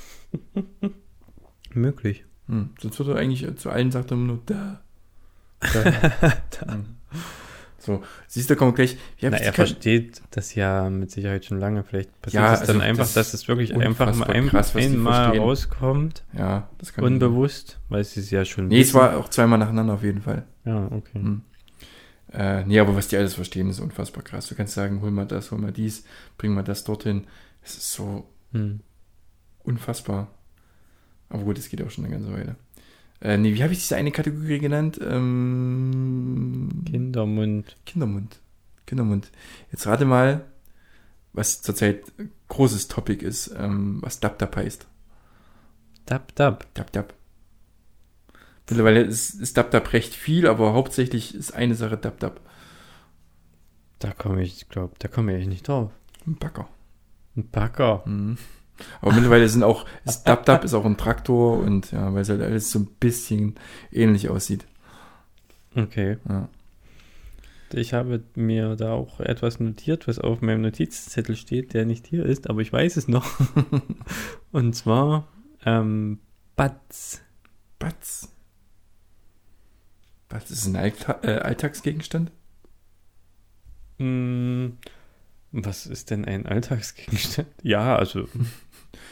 möglich. Hm, sonst würde er eigentlich zu allen sagt er nur da. Hm. So, siehst du, komm gleich. Na, ich er versteht das ja mit Sicherheit schon lange. Vielleicht passiert Ja, es dann also einfach, das dass es wirklich einfach mal ein, krass, einmal rauskommt, Ja, das kann unbewusst, weil sie es ja schon Nee, es wissen. war auch zweimal nacheinander auf jeden Fall. Ja, okay. Hm. Äh, nee, aber was die alles verstehen, ist unfassbar krass. Du kannst sagen, hol mal das, hol mal dies, bring mal das dorthin. Es ist so Hm. unfassbar. Aber gut, es geht auch schon eine ganze Weile. Äh, nee, wie habe ich diese eine Kategorie genannt? Ähm, Kindermund. Kindermund. Kindermund. Jetzt rate mal, was zurzeit großes Topic ist, ähm, was Dab Dab heißt. Dab, dab. Dab Dab. Mittlerweile ist, ist Dab Dab recht viel, aber hauptsächlich ist eine Sache Dab Dab. Da komme ich, glaube da komme ich nicht drauf. Ein Backer. Ein Backer. Mhm. Aber mittlerweile sind auch, ist Dab Dab ist auch ein Traktor und ja, weil es halt alles so ein bisschen ähnlich aussieht. Okay. Ja. Ich habe mir da auch etwas notiert, was auf meinem Notizzettel steht, der nicht hier ist, aber ich weiß es noch. Und zwar ähm, Batz. Batz. Batz ist ein Allta äh, Alltagsgegenstand? Hm, was ist denn ein Alltagsgegenstand? Ja, also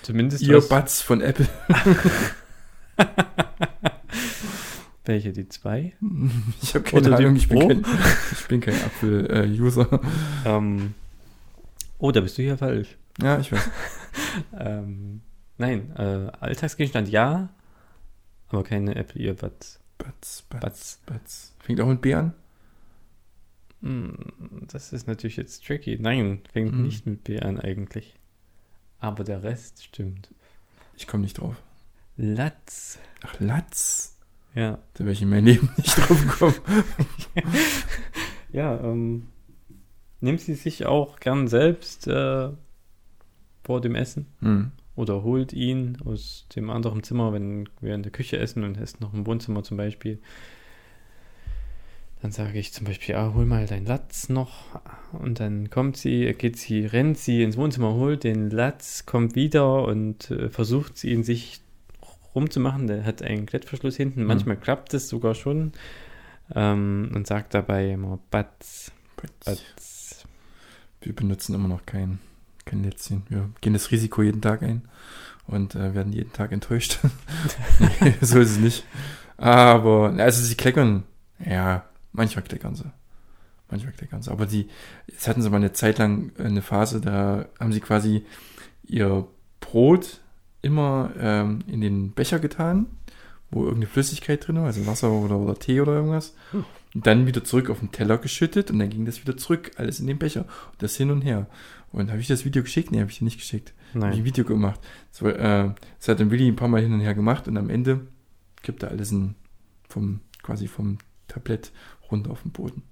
zumindest was, Batz von Apple. welche, die zwei? Ich habe keine Oder Ahnung, ich bin kein, ich bin kein Apple-User. Ähm, oh, da bist du ja falsch. ja, ich weiß. Ähm, nein, äh, Alltagsgegenstand ja, aber keine Apple Earbuds. Batz, Batz, Batz. Batz. Fängt auch mit B an? Hm, das ist natürlich jetzt tricky. Nein, fängt Hm. nicht mit B an eigentlich. Aber der Rest stimmt. Ich komme nicht drauf. Latz. Ach, Latz. Ja. Da wäre ich in meinem Leben nicht drauf gekommen. Ja, ähm, nimmt sie sich auch gern selbst äh, vor dem Essen Hm. Oder holt ihn aus dem anderen Zimmer, wenn wir in der Küche essen und essen noch im Wohnzimmer zum Beispiel. Dann sage ich zum Beispiel, ah, hol mal deinen Latz noch. Und dann kommt sie, geht sie, rennt sie ins Wohnzimmer, holt den Latz, kommt wieder und äh, versucht sie ihn sich rumzumachen. Der hat einen Klettverschluss hinten. Mhm. Manchmal klappt es sogar schon. Ähm, und sagt dabei immer Batz, Batz. Wir benutzen immer noch kein, kein Lätzchen. Wir gehen das Risiko jeden Tag ein und äh, werden jeden Tag enttäuscht. nee, so ist es nicht. Aber, also sie kleckern. Ja, manchmal kleckern sie. Manchmal kleckern sie. Aber die, jetzt hatten sie mal eine Zeit lang eine Phase, da haben sie quasi ihr Brot immer ähm, in den Becher getan, wo irgendeine Flüssigkeit drin war, also Wasser oder, oder Tee oder irgendwas. Hm. Und dann wieder zurück auf den Teller geschüttet und dann ging das wieder zurück, alles in den Becher. Und das hin und her. Und habe ich das Video geschickt? Nee, habe ich dir nicht geschickt. Habe ich ein Nein. Video gemacht. Das, war, äh, das hat dann Willi ein paar Mal hin und her gemacht und am Ende kippt er alles in, vom, quasi vom Tablett runter auf den Boden.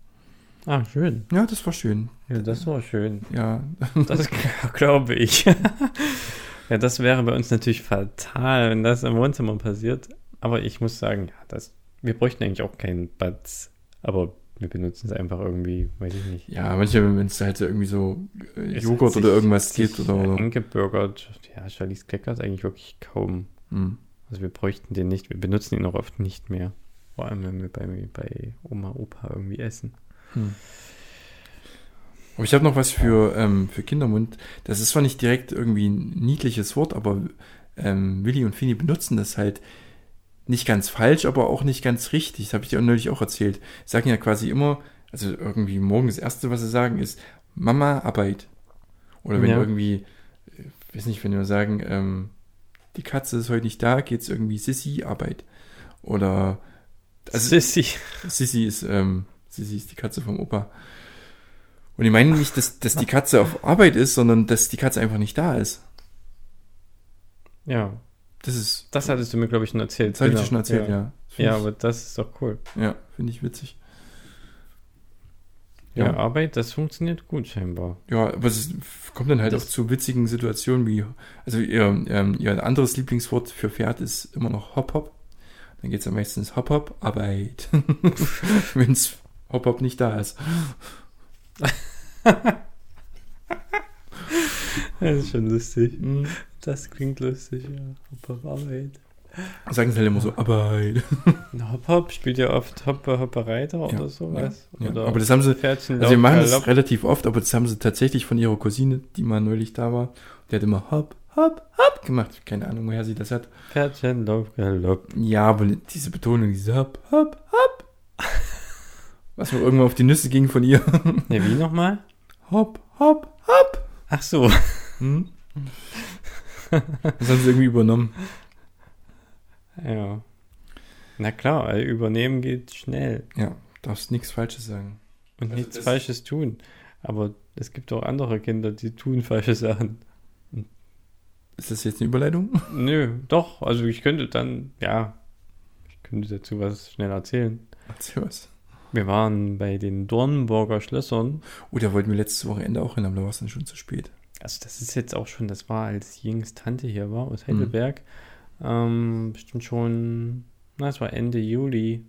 Ah, schön. Ja, das war schön. Ja, das war schön. Ja, Das glaube ich. ja, das wäre bei uns natürlich fatal, wenn das im Wohnzimmer passiert. Aber ich muss sagen, ja, das, wir bräuchten eigentlich auch keinen Batz. Aber wir benutzen es einfach irgendwie, weiß ich nicht. ja, manchmal, wenn es halt so irgendwie so äh, Es Joghurt sich- oder irgendwas gibt oder, Eingebürgert. Ja, Charlize kleckert eigentlich wirklich kaum. hm. Also wir bräuchten den nicht. Wir benutzen ihn auch oft nicht mehr. Vor allem, wenn wir bei, bei Oma, Opa irgendwie essen. Hm. Aber ich habe noch was für, ähm, für Kindermund. Das ist zwar nicht direkt irgendwie ein niedliches Wort, aber ähm, Willi und Fini benutzen das halt nicht ganz falsch, aber auch nicht ganz richtig. Das habe ich dir neulich auch erzählt. Sie sagen ja quasi immer, also irgendwie morgen das Erste, was sie sagen, ist Mama, Arbeit. Oder wenn Ja. irgendwie, äh, weiß nicht, wenn wir sagen, ähm, die Katze ist heute nicht da, geht's irgendwie Sissi, Arbeit. Oder also, Sissi. Sissi ist, ähm, Sissi ist die Katze vom Opa. Und ich meine nicht, dass, dass die Katze auf Arbeit ist, sondern dass die Katze einfach nicht da ist. Ja, Das ist, das hattest du mir, glaube ich, schon erzählt. das habe ich dir Genau. schon erzählt, ja. Find Ja, ich, aber das ist doch cool. ja, finde ich witzig. Ja, Ja. Arbeit, das funktioniert gut scheinbar. Ja, aber es kommt dann halt Das- auch zu witzigen Situationen wie, also ihr, ähm, ihr anderes Lieblingswort für Pferd ist immer noch Hop Hop. Dann geht es ja meistens Hop Hop, Arbeit. Wenn's Hop Hop nicht da ist. Das ist schon lustig. Das klingt lustig, ja. Hop, Hop, Arbeit. Sagen sie halt immer so, Arbeit. Hop, Hop spielt ja oft Hoppe, Hoppe Reiter Ja, oder sowas. ja. Oder Aber das haben sie- Pferdchen, Also wir machen das Galopp. relativ oft, aber das haben sie tatsächlich von ihrer Cousine, die mal neulich da war. Die hat immer Hop, Hop, Hop gemacht. Keine Ahnung, woher sie das hat. Pferdchen, Lauf, Galopp. Ja, aber diese Betonung, diese Hop, Hop, Hop. Was mir irgendwann auf die Nüsse ging von ihr. Ne, wie nochmal? Hopp, hopp, hopp. Ach so. Hm? Das haben sie irgendwie übernommen. Ja. Na klar, übernehmen geht schnell Ja, darfst nichts Falsches sagen. und Also nichts Falsches tun. Aber es gibt auch andere Kinder, die tun falsche Sachen. Ist das jetzt eine Überleitung? Nö, doch. Also ich könnte dann, ja, ich könnte dazu was schnell erzählen. Erzähl was. Wir waren bei den Dornburger Schlössern. Oh, da wollten wir letztes Wochenende auch hin, aber da war es dann schon zu spät. Also das ist jetzt auch schon, das war, als Jings Tante hier war aus Mhm. Heidelberg, ähm, bestimmt schon, na, es war Ende Juli,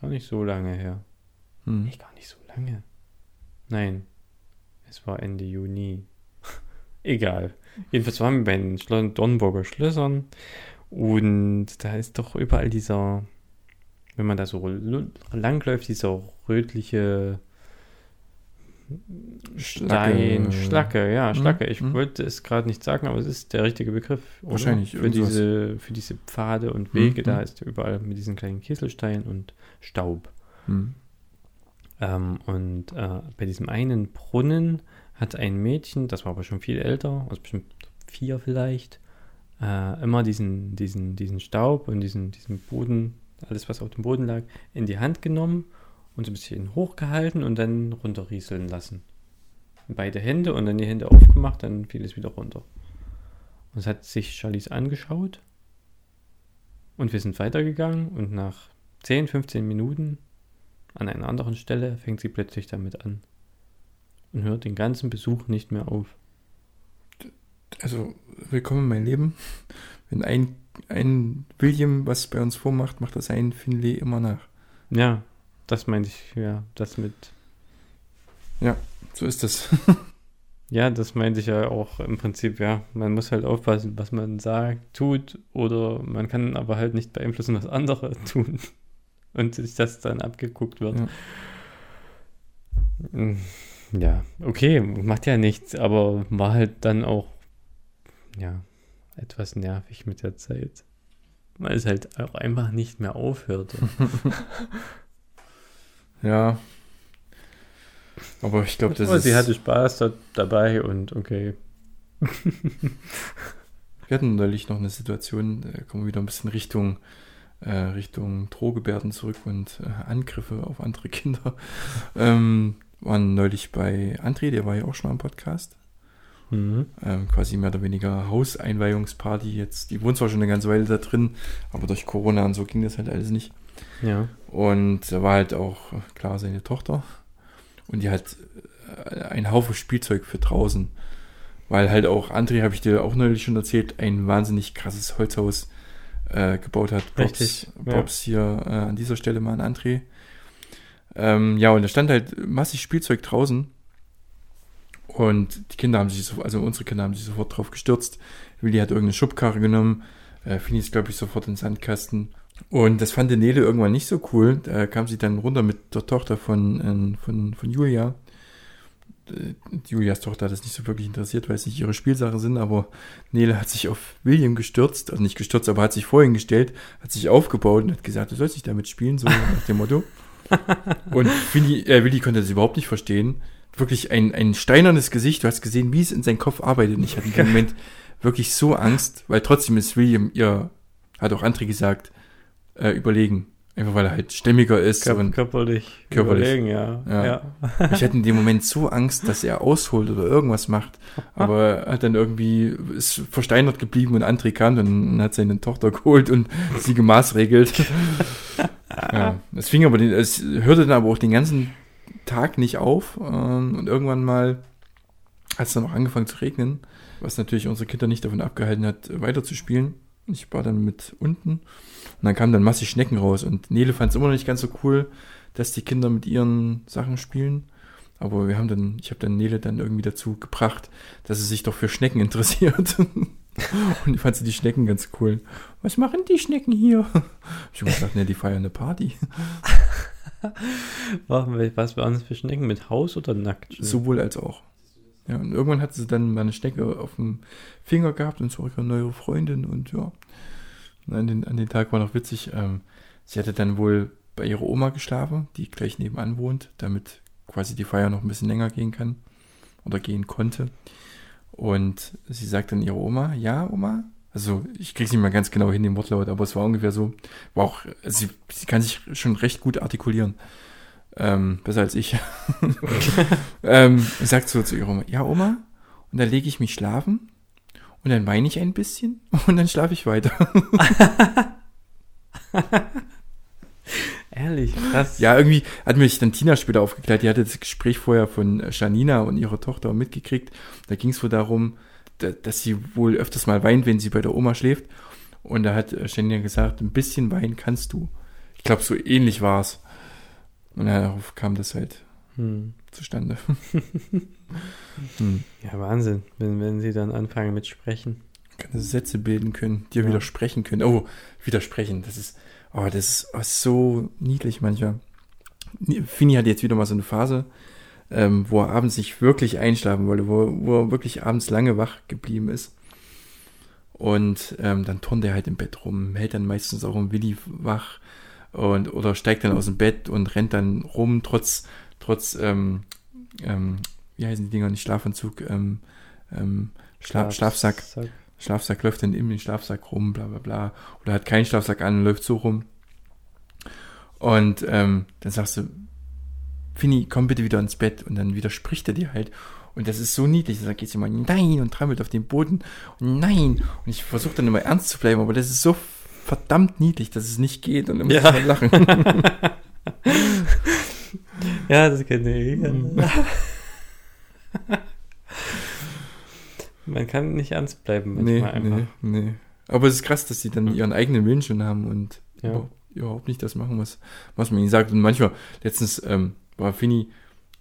gar nicht so lange her. Hm. Nee, gar nicht so lange. Nein, es war Ende Juni. Egal. Jedenfalls waren wir bei den Schlo Dornburger Schlössern und da ist doch überall dieser, wenn man da so langläuft, dieser rötliche Stein, Schlacke, ja, Mhm, Schlacke. Ich mhm. wollte es gerade nicht sagen, aber es ist der richtige Begriff. oder? Wahrscheinlich, Für diese, für diese Pfade und Wege, Mhm, da mhm. ist überall mit diesen kleinen Kieselsteinen und Staub. Hm. Ähm, und äh, bei diesem einen Brunnen hat ein Mädchen, das war aber schon viel älter, also bestimmt vier vielleicht, äh, immer diesen, diesen, diesen Staub und diesen, diesen Boden, alles was auf dem Boden lag, in die Hand genommen und so ein bisschen hochgehalten und dann runterrieseln lassen. Beide Hände und dann die Hände aufgemacht, dann fiel es wieder runter. Und es hat sich Charlize angeschaut und wir sind weitergegangen und nach 10, 15 Minuten an einer anderen Stelle fängt sie plötzlich damit an und hört den ganzen Besuch nicht mehr auf. Also, willkommen in mein Leben. Wenn ein, ein William was bei uns vormacht, macht das ein Finlay immer nach. Ja, das meinte ich, ja, das mit. So ist das. Ja, das meinte ich ja auch im Prinzip, ja. Man muss halt aufpassen, was man sagt, tut, oder man kann aber halt nicht beeinflussen, was andere tun. Und sich das dann abgeguckt wird. Ja. Mm, Ja, okay, macht ja nichts, aber war halt dann auch, ja, etwas nervig mit der Zeit. Weil es halt auch einfach nicht mehr aufhörte. Ja. Aber ich glaube, das aber ist. sie hatte Spaß da, dabei und okay. Wir hatten neulich noch eine Situation, da kommen wir wieder ein bisschen Richtung, äh, Richtung Drohgebärden zurück und äh, Angriffe auf andere Kinder. Ähm, waren neulich bei André, der war ja auch schon im Podcast. Mhm. Ähm, quasi mehr oder weniger Hauseinweihungsparty jetzt. Die wohnt zwar schon eine ganze Weile da drin, aber durch Corona und so ging das halt alles nicht. Ja. Und da war halt auch, klar, seine Tochter. Und die hat äh, ein Haufen Spielzeug für draußen. Weil halt auch André, habe ich dir auch neulich schon erzählt, ein wahnsinnig krasses Holzhaus äh, gebaut hat. Bobs, Richtig, ja. Bobs hier äh, an dieser Stelle mal an André. Ähm, ja, und da stand halt massig Spielzeug draußen. Und die Kinder haben sich, so, also unsere Kinder haben sich sofort drauf gestürzt. Willi hat irgendeine Schubkarre genommen. Äh, Fini ist, glaube ich, sofort in den Sandkasten. Und das fand Nele irgendwann nicht so cool. Da kam sie dann runter mit der Tochter von, ähm, von, von Julia. Äh, Julias Tochter hat das nicht so wirklich interessiert, weil es nicht ihre Spielsachen sind, aber Nele hat sich auf William gestürzt, also nicht gestürzt, aber hat sich vorhin gestellt, hat sich aufgebaut und hat gesagt, du sollst nicht damit spielen, so nach dem Motto. Und Willi, äh, Willi konnte das überhaupt nicht verstehen. Wirklich ein, ein steinernes Gesicht, du hast gesehen, wie es in seinem Kopf arbeitet. Und ich hatte in dem Moment wirklich so Angst, weil trotzdem ist William ihr, hat auch André gesagt, äh, überlegen. Einfach weil er halt stämmiger ist. Kör körperlich, Körperlich. überlegen, ja. Ja. ja. ich hatte in dem Moment so Angst, dass er ausholt oder irgendwas macht. Aber er hat dann irgendwie, ist versteinert geblieben und André kam und hat seine Tochter geholt und sie gemaßregelt. ja, es fing aber, den, es hörte dann aber auch den ganzen Tag nicht auf. ähm, Und irgendwann mal hat es dann auch angefangen zu regnen, was natürlich unsere Kinder nicht davon abgehalten hat, weiterzuspielen. Ich war dann mit unten und dann kamen dann massig Schnecken raus und Nele fand es immer noch nicht ganz so cool, dass die Kinder mit ihren Sachen spielen. Aber wir haben dann, ich habe dann Nele dann irgendwie dazu gebracht, dass sie sich doch für Schnecken interessiert. und ich fand sie die Schnecken ganz cool. Was machen die Schnecken hier? Ich habe gesagt, ne, die feiern eine Party. Was waren das für Schnecken? Mit Haus oder nackt? Sowohl als auch. Ja, und irgendwann hat sie dann mal eine Schnecke auf dem Finger gehabt und so ihre neue Freundin und ja. Und An den, an den Tag war noch witzig. Ähm, sie hatte dann wohl bei ihrer Oma geschlafen, die gleich nebenan wohnt, damit quasi die Feier noch ein bisschen länger gehen kann oder gehen konnte. Und sie sagt dann ihrer Oma, ja, Oma. Also ich krieg's nicht mehr ganz genau hin, den Wortlaut, aber es war ungefähr so. War auch, sie, sie kann sich schon recht gut artikulieren. Ähm, besser als ich. ähm, sagt so zu ihrer Oma, ja Oma, und dann lege ich mich schlafen und dann weine ich ein bisschen und dann schlafe ich weiter. Ehrlich, krass. Ja, irgendwie hat mich dann Tina später aufgeklärt. Die hatte das Gespräch vorher von Janina und ihrer Tochter mitgekriegt. Da ging es wohl darum, da, dass sie wohl öfters mal weint, wenn sie bei der Oma schläft. Und da hat Janina gesagt, ein bisschen weinen kannst du. Ich glaube, so ähnlich war es. Und darauf kam das halt Hm. zustande. hm. Ja, Wahnsinn, wenn, wenn sie dann anfangen mit Sprechen. Keine Sätze bilden können, dir Ja. widersprechen können. Oh, widersprechen, das ist, oh, das ist oh, so niedlich manchmal. Fini hat jetzt wieder mal so eine Phase, ähm, wo er abends nicht wirklich einschlafen wollte, wo, wo er wirklich abends lange wach geblieben ist. Und ähm, dann turnt er halt im Bett rum, hält dann meistens auch um Willi wach und oder steigt dann aus dem Bett und rennt dann rum, trotz, trotz, ähm, ähm, wie heißen die Dinger, nicht Schlafanzug, ähm, ähm, Schla Schlafsack. Sack. Schlafsack läuft dann in den Schlafsack rum, bla bla bla. Oder hat keinen Schlafsack an und läuft so rum. Und ähm, dann sagst du, Fini, komm bitte wieder ins Bett. Und dann widerspricht er dir halt. Und das ist so niedlich. Dann geht sie immer nein und trampelt auf den Boden und nein. Und ich versuche dann immer ernst zu bleiben, aber das ist so verdammt niedlich, dass es nicht geht. Und dann muss Ja. ich mal lachen. Ja, das kennt ihr. Mhm. Man kann nicht ernst bleiben nee, manchmal einfach. nee, nee. Aber es ist krass, dass sie dann ihren eigenen Willen schon haben und Ja. überhaupt, überhaupt nicht das machen, was, was man ihnen sagt. Und manchmal, letztens ähm, war Fini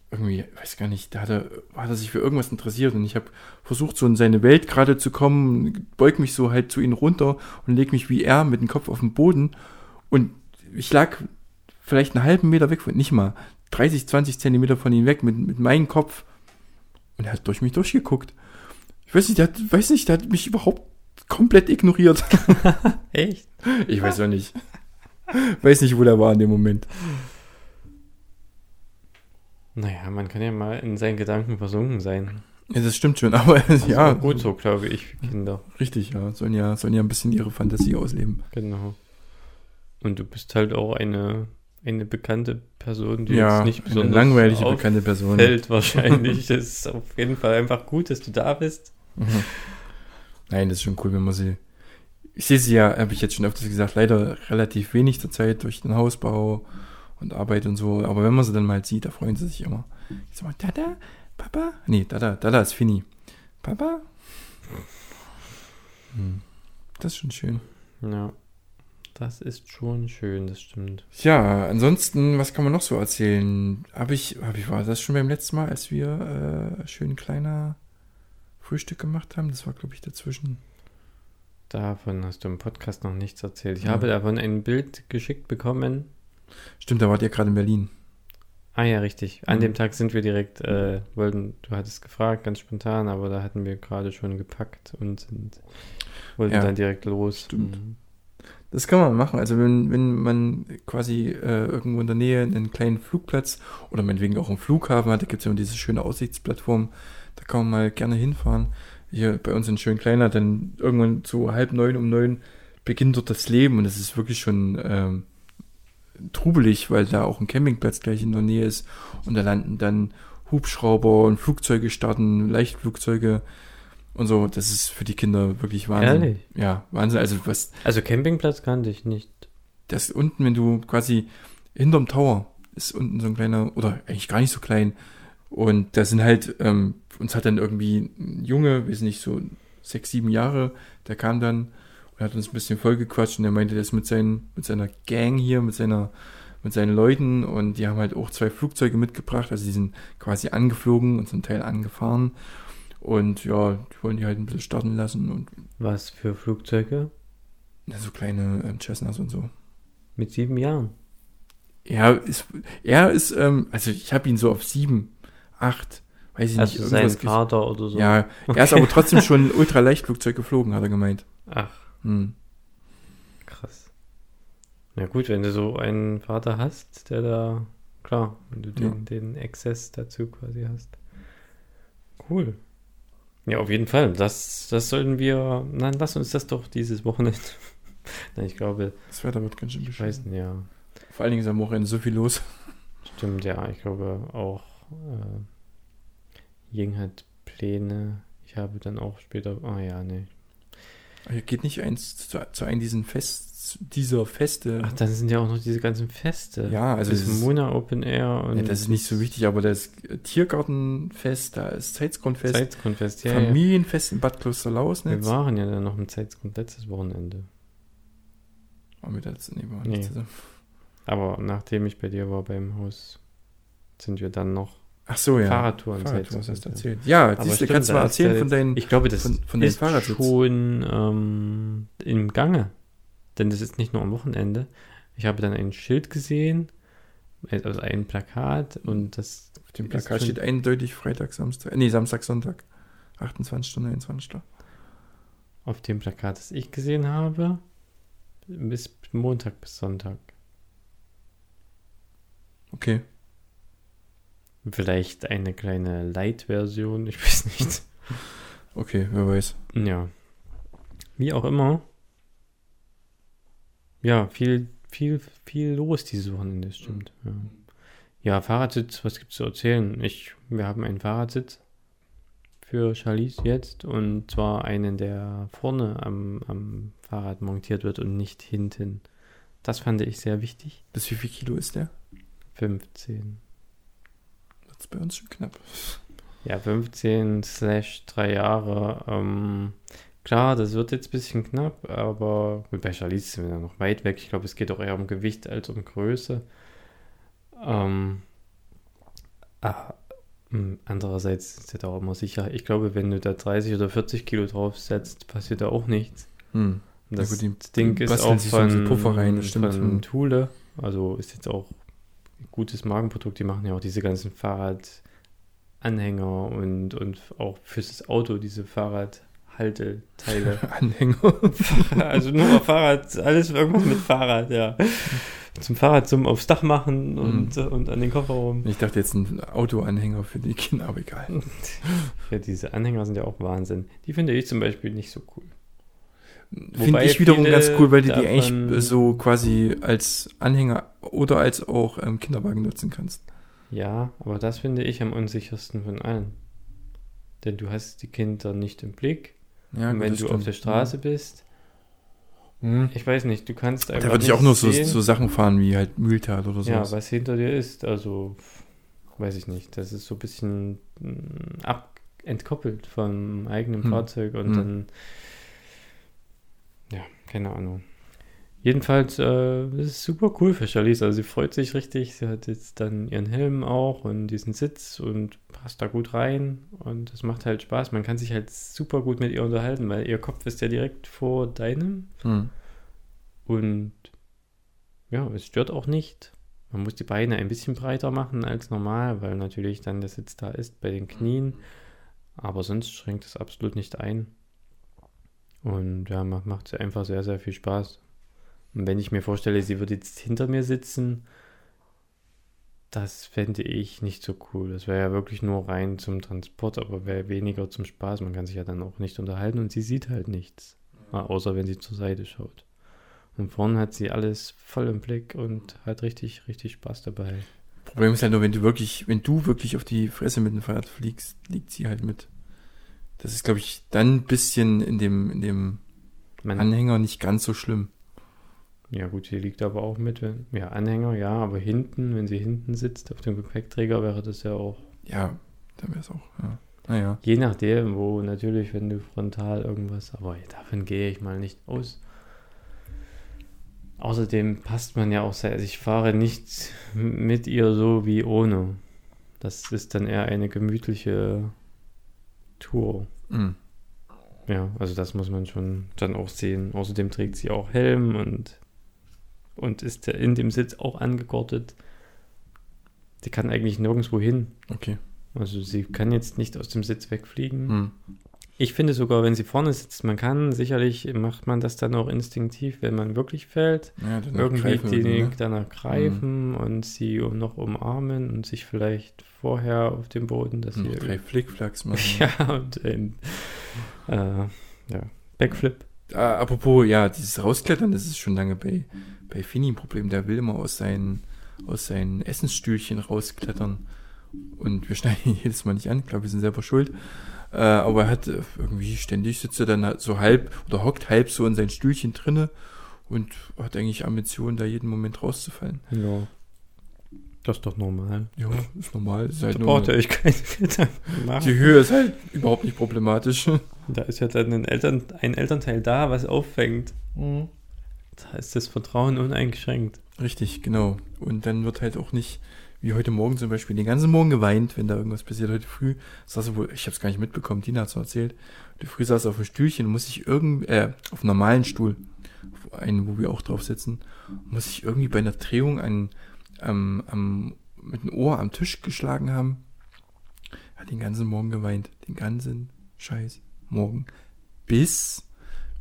irgendwie, weiß gar nicht, da hat er, hat er sich für irgendwas interessiert und ich habe versucht, so in seine Welt gerade zu kommen, beug mich so halt zu ihm runter und leg mich wie er mit dem Kopf auf den Boden und ich lag vielleicht einen halben Meter weg, von, nicht mal 30, 20 Zentimeter von ihm weg mit, mit meinem Kopf und er hat durch mich durchgeguckt. Ich weiß nicht, der hat, weiß nicht, der hat mich überhaupt komplett ignoriert. Echt? Ich weiß auch nicht. Weiß nicht, wo der war in dem Moment. Naja, man kann ja mal in seinen Gedanken versunken sein. Ja, das stimmt schon, aber Das ja, ist auch gut so, glaube ich, Kinder. richtig, ja. Sollen ja, sollen ja ein bisschen ihre Fantasie ausleben. Genau. Und du bist halt auch eine, eine bekannte Person, die ja, jetzt nicht eine besonders langweilige, bekannte Person. auffällt wahrscheinlich. Es ist auf jeden Fall einfach gut, dass du da bist. Mhm. Nein, das ist schon cool, wenn man sie. Ich sehe sie ja, habe ich jetzt schon öfters gesagt, leider relativ wenig zur Zeit durch den Hausbau und Arbeit und so. Aber wenn man sie dann mal sieht, da freuen sie sich immer. Ich sag mal, Dada, Papa? Nee, Dada, Dada ist Fini. Papa? Hm. Das ist schon schön. Ja. Das ist schon schön, das stimmt. Ja, ansonsten, was kann man noch so erzählen? Habe ich, hab ich, war das schon beim letzten Mal, als wir äh, schön kleiner Frühstück gemacht haben? Das war, glaube ich, dazwischen. Davon hast du im Podcast noch nichts erzählt. Ich Ja. habe davon ein Bild geschickt bekommen. Stimmt, da wart ihr gerade in Berlin. Ah ja, richtig. An Mhm. dem Tag sind wir direkt, äh, wollten, du hattest gefragt, ganz spontan, aber da hatten wir gerade schon gepackt und sind, wollten Ja, dann direkt los. stimmt. Mhm. Das kann man machen. Also wenn, wenn man quasi äh, irgendwo in der Nähe einen kleinen Flugplatz oder meinetwegen auch einen Flughafen hat, da gibt es ja immer diese schöne Aussichtsplattform, da kann man mal gerne hinfahren. Hier bei uns in schön kleiner, dann irgendwann so halb neun um neun beginnt dort das Leben und es ist wirklich schon ähm, trubelig, weil da auch ein Campingplatz gleich in der Nähe ist und da landen dann Hubschrauber und Flugzeuge starten, Leichtflugzeuge und so. Das ist für die Kinder wirklich Wahnsinn. Ehrlich? Ja, Wahnsinn. Also was Also Campingplatz kannte ich nicht. das unten, wenn du quasi hinterm Tower ist unten so ein kleiner, oder eigentlich gar nicht so klein. Und da sind halt, ähm, uns hat dann irgendwie ein Junge, wir sind nicht so sechs, sieben Jahre, der kam dann und hat uns ein bisschen vollgequatscht und er meinte, der ist mit, seinen, mit seiner Gang hier, mit seiner, mit seinen Leuten und die haben halt auch zwei Flugzeuge mitgebracht, also die sind quasi angeflogen und zum Teil angefahren. Und ja, die wollen die halt ein bisschen starten lassen und Was für Flugzeuge? ja, so kleine ähm, Cessnas und so. Mit sieben Jahren. Er ist, er ist, ähm, also ich habe ihn so auf sieben, acht, weiß ich nicht, Also sein irgendwas. ges- Vater oder so. Ja, er ist aber trotzdem schon ein Ultraleichtflugzeug geflogen, hat er gemeint. Ach, Hm. krass. Na gut, wenn du so einen Vater hast, der da, klar, wenn du den, den Access dazu quasi hast. Cool. Ja, auf jeden Fall. Das, das sollten wir, nein, lass uns das doch dieses Wochenende. Nein, ich glaube, Das Wetter wird ganz schön ich weiß ja. Vor allen Dingen ist am Wochenende so viel los. Stimmt, ja. Ich glaube auch, äh, Ying hat Pläne. Ich habe dann auch später, ah ja, nee. Hier geht nicht eins zu, zu einem diesen trotz dieser Feste. Ach, dann sind ja auch noch diese ganzen Feste. ja, also das ist, Mona Open Air und ja, das ist nicht so wichtig, aber das Tiergartenfest, da ist Zeitsgrundfest, Zeitgrundfest. Ja, ja. Familienfest in Bad Wir Klosterlausnitz. waren ja dann noch im Zeitgrund letztes Wochenende. Waren wir das? Nee, wir waren Nee. nicht zusammen. Aber nachdem ich bei dir war beim Haus, sind wir dann noch Ach so, ja. Fahrradtouren. Fahrrad, du Zeitgrund, hast das ja. erzählt. Ja, siehst du, kannst du mal ja erzählen von deinen. Ich glaube, das von- von ist schon ähm, im Gange. Denn das ist nicht nur am Wochenende. Ich habe dann ein Schild gesehen, also ein Plakat und das Auf dem Plakat steht eindeutig Freitag, Samstag. Nee, Samstag, Sonntag. 28 Stunden, 29 Stunden. auf dem Plakat, das ich gesehen habe, bis Montag bis Sonntag. Okay. Vielleicht eine kleine Light-Version, ich weiß nicht. Okay, wer weiß. Ja. Wie auch immer. Ja, viel, viel, viel los dieses Wochenende, das stimmt. Ja. ja, Fahrradsitz, was gibt's zu erzählen? Ich, wir haben einen Fahrradsitz für Charlize jetzt und zwar einen, der vorne am, am Fahrrad montiert wird und nicht hinten. Das fand ich sehr wichtig. Bis wie viel Kilo ist der? 15. Das ist bei uns schon knapp. Ja, 15 slash 3 Jahre. Ähm, klar, das wird jetzt ein bisschen knapp, aber bei Charlize sind wir dann noch weit weg. Ich glaube, es geht auch eher um Gewicht als um Größe. Ähm, ah, mh, andererseits ist das auch immer sicher. Ich glaube, wenn du da 30 oder 40 Kilo draufsetzt, passiert da auch nichts. Hm. Das gut, die Ding ist basteln auch von, Puffer rein, stimmt. von Hm. Thule. Also ist jetzt auch ein gutes Markenprodukt. Die machen ja auch diese ganzen Fahrradanhänger und, und auch fürs Auto diese Fahrradhalteteile. Anhänger. also nur auf Fahrrad, alles irgendwas mit Fahrrad, ja. Zum Fahrrad zum aufs Dach machen und, und an den Kofferraum. Ich dachte jetzt ein Autoanhänger für die Kinder, aber egal. Ja, diese Anhänger sind ja auch Wahnsinn. Die finde ich zum Beispiel nicht so cool. Finde ich wiederum ganz cool, weil du die eigentlich so quasi als Anhänger oder als auch ähm, Kinderwagen nutzen kannst. Ja, aber das finde ich am unsichersten von allen. Denn du hast die Kinder nicht im Blick. Ja, wenn du auf stimmt. der Straße bist, Mhm. ich weiß nicht, du kannst einfach Da würde ich auch nur so, so Sachen fahren wie halt Mühltal oder ja, sowas. was hinter dir ist. Also, weiß ich nicht. Das ist so ein bisschen mm, ab, entkoppelt vom eigenen Hm. Fahrzeug und Hm. dann, ja, keine Ahnung. Jedenfalls, äh, das ist super cool für Charlize. Also sie freut sich richtig. Sie hat jetzt dann ihren Helm auch und diesen Sitz und passt da gut rein. Und es macht halt Spaß. Man kann sich halt super gut mit ihr unterhalten, weil ihr Kopf ist ja direkt vor deinem. Hm. Und ja, es stört auch nicht. Man muss die Beine ein bisschen breiter machen als normal, weil natürlich dann der Sitz da ist bei den Knien. Aber sonst schränkt es absolut nicht ein. Und ja, macht, macht einfach sehr, sehr viel Spaß. Und wenn ich mir vorstelle, sie würde jetzt hinter mir sitzen, das fände ich nicht so cool. Das wäre ja wirklich nur rein zum Transport, aber wäre weniger zum Spaß. Man kann sich ja dann auch nicht unterhalten und sie sieht halt nichts. Außer wenn sie zur Seite schaut. Und vorne hat sie alles voll im Blick und hat richtig, richtig Spaß dabei. Problem ist halt nur, wenn du wirklich, wenn du wirklich auf die Fresse mit dem Fahrrad fliegst, liegt sie halt mit. Das ist, glaube ich, dann ein bisschen in dem, in dem Man, Anhänger nicht ganz so schlimm. Ja gut, sie liegt aber auch mit, wenn, ja, Anhänger, ja, aber hinten, wenn sie hinten sitzt auf dem Gepäckträger, wäre das ja auch, Ja, dann wäre es auch, ja. Naja. je nachdem, wo natürlich, wenn du frontal irgendwas, aber davon gehe ich mal nicht aus. Außerdem passt man ja auch sehr, also ich fahre nicht mit ihr so wie ohne. Das ist dann eher eine gemütliche Tour. Mhm. Ja, also das muss man schon dann auch sehen. Außerdem trägt sie auch Helm und, und ist in dem Sitz auch angegortet. Sie kann eigentlich nirgendwo hin. Okay. Also sie kann jetzt nicht aus dem Sitz wegfliegen. Mhm. Ich finde sogar, wenn sie vorne sitzt, man kann, sicherlich macht man das dann auch instinktiv, wenn man wirklich fällt. Ja, dann Irgendwie greifen die ne? danach greifen und sie noch umarmen und sich vielleicht vorher auf dem Boden, dass Noch sie drei Flickflacks machen. ja und ähm, äh, ja Backflip. Ah, apropos, ja, dieses Rausklettern, das ist schon lange bei, bei Fini ein Problem. Der will immer aus seinen, aus seinen Essensstühlchen rausklettern. Und wir schneiden ihn jedes Mal nicht an. Ich glaube, wir sind selber schuld. Äh, aber er hat äh, irgendwie ständig sitzt er dann so halb oder hockt halb so in sein Stühlchen drinne und hat eigentlich Ambitionen, da jeden Moment rauszufallen. Ja. Das ist doch normal. Ja, ist normal. Ist halt Da braucht ihr euch keine Gedanken machen. die Höhe ist halt überhaupt nicht problematisch. Da ist ja dann ein, Eltern, ein Elternteil da, was auffängt. Da ist das Vertrauen uneingeschränkt. Richtig, genau. Und dann wird halt auch nicht, wie heute Morgen zum Beispiel, den ganzen Morgen geweint, wenn da irgendwas passiert. Heute früh saß er wohl, ich habe es gar nicht mitbekommen, Tina hat es erzählt. Heute früh saß er auf einem Stühlchen muss sich irgendwie, äh, auf einem normalen Stuhl, auf einen, wo wir auch drauf sitzen, muss sich irgendwie bei einer Drehung an, am, am, mit dem Ohr am Tisch geschlagen haben. Er hat den ganzen Morgen geweint. Den ganzen Scheiß Morgen. Bis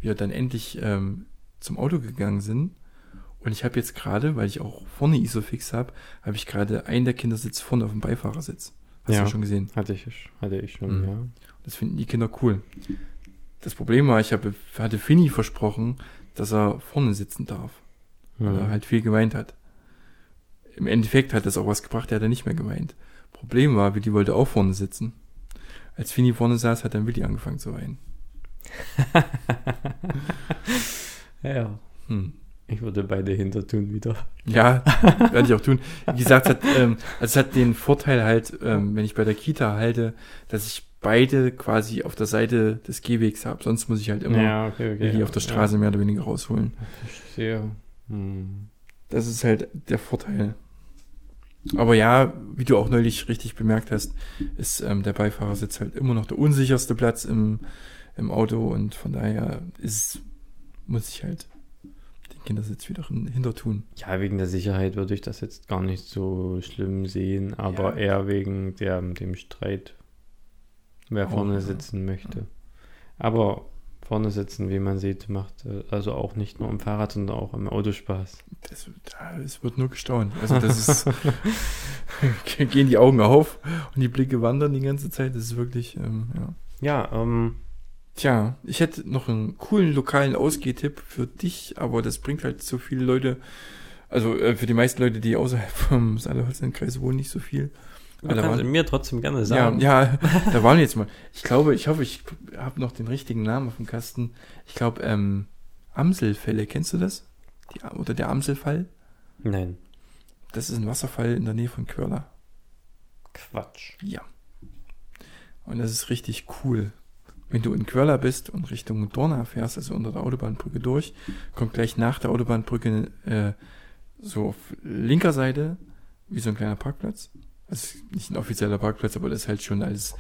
wir dann endlich ähm, zum Auto gegangen sind. Und ich habe jetzt gerade, weil ich auch vorne Isofix habe, habe ich gerade einen der Kindersitz vorne auf dem Beifahrersitz. Hast Ja. du schon gesehen? Hatte ich, hatte ich schon, Mhm. ja. Das finden die Kinder cool. Das Problem war, ich habe, hatte Finny versprochen, dass er vorne sitzen darf. Weil er Mhm. halt viel geweint hat. Im Endeffekt hat das auch was gebracht, er hat dann nicht mehr geweint. Problem war, Willi wollte auch vorne sitzen. Als Finny vorne saß, hat dann Willi angefangen zu weinen. ja. Hm. Ich würde beide hinter tun wieder. Ja, werde ich auch tun. Wie gesagt, es hat, ähm, also es hat den Vorteil halt, ähm, wenn ich bei der Kita halte, dass ich beide quasi auf der Seite des Gehwegs habe. Sonst muss ich halt immer ja, okay, okay. Ja, auf der Straße mehr oder weniger rausholen. Ja, ich verstehe. Hm. Das ist halt der Vorteil. Aber ja, wie du auch neulich richtig bemerkt hast, ist ähm, der Beifahrersitz halt immer noch der unsicherste Platz im, im Auto und von daher ist, muss ich halt den Kindersitz wieder hin- hinter tun. Ja, wegen der Sicherheit würde ich das jetzt gar nicht so schlimm sehen, aber Ja. eher wegen der, dem Streit, wer Auch, vorne ja. sitzen möchte. Aber vorne sitzen, wie man sieht, macht äh, also auch nicht nur am Fahrrad, sondern auch im Auto Spaß. Es wird nur gestaunt. Also das ist, gehen die Augen auf und die Blicke wandern die ganze Zeit. Das ist wirklich, ähm, ja. Ja, ähm, Tja, ich hätte noch einen coolen lokalen Ausgehtipp für dich, aber das bringt halt so viele Leute, also äh, für die meisten Leute, die außerhalb vom Saale-Holstein-Kreis wohnen, nicht so viel. Du waren- mir trotzdem gerne Ja, sagen. ja, da waren wir jetzt mal. Ich glaube, ich hoffe, ich habe noch den richtigen Namen auf dem Kasten. Ich glaube, ähm, Amselfälle, kennst du das? Die, oder der Amselfall? Nein, Das ist ein Wasserfall in der Nähe von Körler. Quatsch. Ja. Und das ist richtig cool. Wenn du in Quörler bist und Richtung Dorna fährst, also unter der Autobahnbrücke durch, kommt gleich nach der Autobahnbrücke äh, so auf linker Seite wie so ein kleiner Parkplatz. Also nicht ein offizieller Parkplatz, aber das ist halt schon alles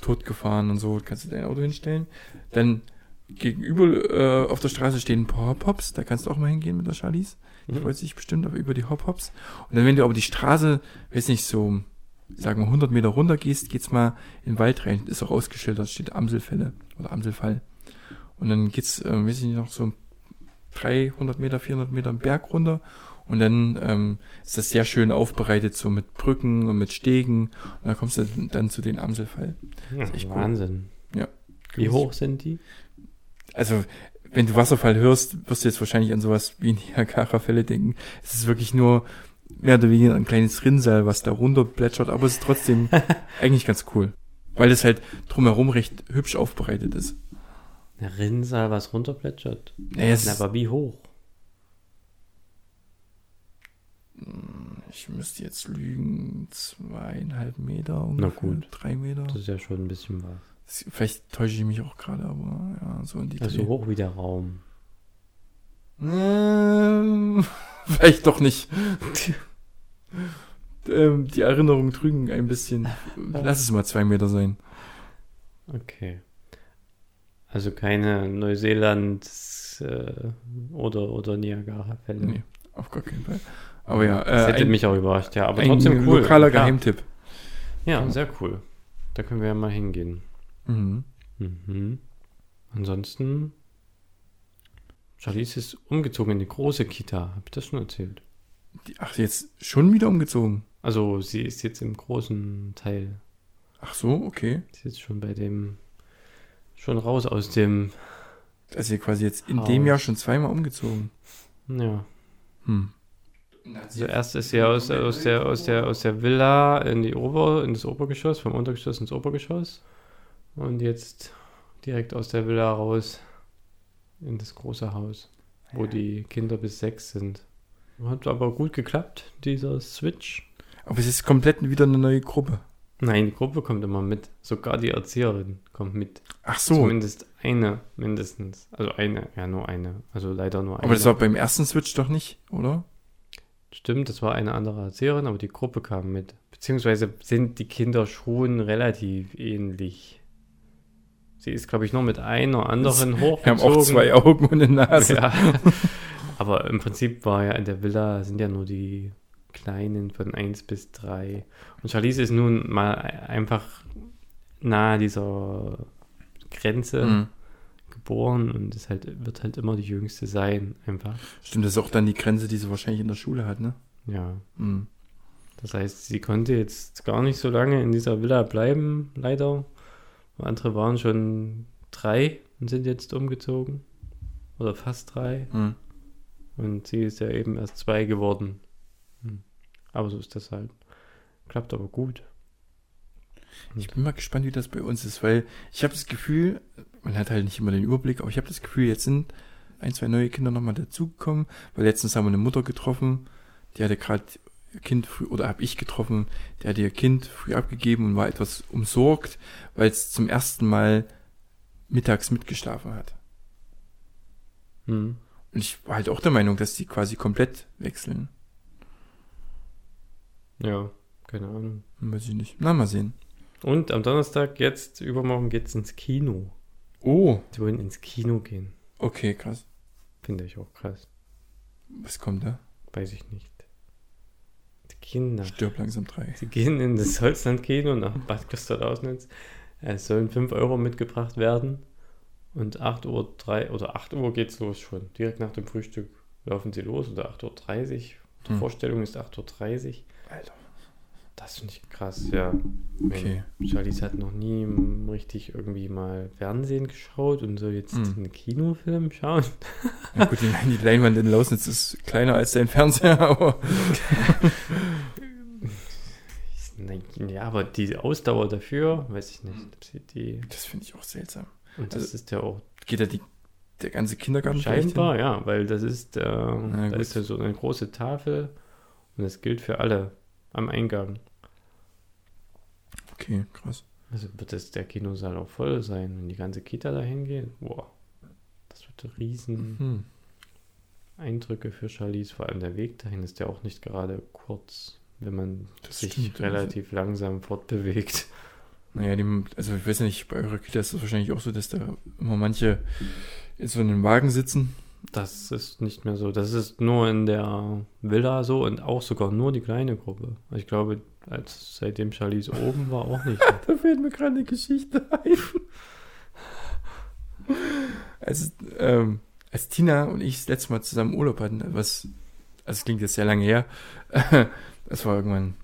totgefahren und so, kannst du dein Auto hinstellen. Dann gegenüber äh, auf der Straße stehen ein paar Hop-Hops, da kannst du auch mal hingehen mit der Charlies. Die Mhm. freut sich bestimmt aber über die Hop-Hops. Und dann, wenn du aber die Straße, weiß nicht, so, sagen wir 100 Meter runter gehst, geht's mal in den Wald rein. Ist auch ausgeschildert, steht Amselfälle oder Amselfall. Und dann geht's, äh, weiß ich nicht, noch so 300 Meter, 400 Meter einen Berg runter. Und dann ähm, ist das sehr schön aufbereitet, so mit Brücken und mit Stegen. Und dann kommst du dann zu den Amselfall. Ja, ist echt cool. Wahnsinn. Ja. Wie hoch sind die? Also, wenn du Wasserfall hörst, wirst du jetzt wahrscheinlich an sowas wie Niagara-Fälle denken. Es ist wirklich nur mehr oder weniger ein kleines Rinnsal, was da runter plätschert, aber es ist trotzdem eigentlich ganz cool. Weil es halt drumherum recht hübsch aufbereitet ist. Ein Rinnsal, was runterplätschert. Ist, aber wie hoch? Ich müsste jetzt lügen, zweieinhalb Meter ungefähr. gut. Drei Meter. Das ist ja schon ein bisschen was. Vielleicht täusche ich mich auch gerade, aber ja, so in die Also Dreh. hoch wie der Raum. Ähm, vielleicht doch nicht. ähm, die Erinnerungen trügen ein bisschen. Lass es mal zwei Meter sein. Okay. Also keine Neuseeland äh, oder, oder Niagara-Fälle. Nee, auf gar keinen Fall. Aber ja, Das äh, hätte ein, mich auch überrascht, ja. Aber ein trotzdem cool. lokaler Ja. Geheimtipp. Ja, sehr cool. Da können wir ja mal hingehen. Mhm. Mhm. Ansonsten, Charlize ist umgezogen in die große Kita. Hab ich das schon erzählt? Ach, jetzt schon wieder umgezogen. Also sie ist jetzt im großen Teil. Ach so, okay. Sie ist jetzt schon bei dem, schon raus aus dem, Also quasi jetzt in Haus. dem Jahr schon zweimal umgezogen. ja. Hm. Also erst ist sie aus, aus, der, aus, der, aus der Villa in, die Ober, in das Obergeschoss, vom Untergeschoss ins Obergeschoss. Und jetzt direkt aus der Villa raus in das große Haus. wo die Kinder bis sechs sind. Hat aber gut geklappt, dieser Switch. Aber es ist komplett wieder eine neue Gruppe. Nein, die Gruppe kommt immer mit. Sogar die Erzieherin kommt mit. Ach so, Zumindest eine, mindestens. Also eine, ja, nur eine. Also leider nur eine. aber das war beim ersten Switch doch nicht, oder? Stimmt, das war eine andere Erzieherin, aber die Gruppe kam mit. Beziehungsweise sind die Kinder schon relativ ähnlich. Sie ist, glaube ich, nur mit einer anderen Wir hochgezogen. haben auch zwei Augen und eine Nase. Ja. Aber im Prinzip war ja in der Villa sind ja nur die Kleinen von 1 bis 3. Und Charlize ist nun mal einfach nahe dieser Grenze Mhm. Geboren und ist halt, wird halt immer die Jüngste sein, einfach. Stimmt, das ist auch dann die Grenze, die sie wahrscheinlich in der Schule hat, ne? Ja. Mhm. Das heißt, sie konnte jetzt gar nicht so lange in dieser Villa bleiben, leider. Andere waren schon drei und sind jetzt umgezogen. Oder fast drei. Mhm. Und sie ist ja eben erst zwei geworden. Hm. Aber so ist das halt. Klappt aber gut. Ich bin mal gespannt, wie das bei uns ist, weil ich habe das Gefühl, man hat halt nicht immer den Überblick, aber ich habe das Gefühl, jetzt sind ein, zwei neue Kinder nochmal dazugekommen, weil letztens haben wir eine Mutter getroffen, die hatte gerade ihr Kind früh, oder habe ich getroffen, der hatte ihr Kind früh abgegeben und war etwas umsorgt, weil es zum ersten Mal mittags mitgeschlafen hat. Hm. Und ich war halt auch der Meinung, dass die quasi komplett wechseln. Ja, keine Ahnung. Weiß ich nicht. Na, mal sehen. Und am Donnerstag, jetzt, übermorgen geht's ins Kino. Oh, Sie wollen ins Kino gehen. okay, krass. Finde ich auch krass. Was kommt da? Weiß ich nicht. Die Kinder. Stirb langsam drei. Sie gehen in das Holzland-Kino nach Bad Christoph-Lausnitz. Es sollen 5 Euro mitgebracht werden. Und 8 Uhr 3 oder 8 Uhr geht's los schon. Direkt nach dem Frühstück laufen sie los oder 8.30 Uhr. Die Hm. Vorstellung ist 8.30 Uhr. Alter. Das finde ich krass, ja. Okay. Charlize hat noch nie richtig irgendwie mal Fernsehen geschaut und soll jetzt Hm. einen Kinofilm schauen. Ja, gut, die, Leinwand in Lausnitz ist kleiner als dein Fernseher, aber Ja, aber die Ausdauer dafür, weiß ich nicht. Die, das finde ich auch seltsam. und das Also, ist ja auch Geht da die, der ganze Kindergarten scheinbar, ja, weil das ist, äh, da gut. ist ja so eine große Tafel und das gilt für alle am Eingang. Okay, krass. Also wird das der Kinosaal auch voll sein, wenn die ganze Kita dahin geht. Boah, das wird riesen Hm. Eindrücke für Charlize. Vor allem der Weg dahin ist ja auch nicht gerade kurz, wenn man Das sich stimmt, relativ langsam fortbewegt. Naja, die, also ich weiß nicht, bei eurer Kita ist es wahrscheinlich auch so, dass da immer manche in so einem Wagen sitzen. Das ist nicht mehr so. Das ist nur in der Villa so und auch sogar nur die kleine Gruppe. Ich glaube, als seitdem Charlize oben war, auch nicht. Da fällt mir gerade eine Geschichte ein. Als, ähm, als Tina und ich das letzte Mal zusammen Urlaub hatten, was, also es klingt jetzt sehr lange her, das war irgendwann,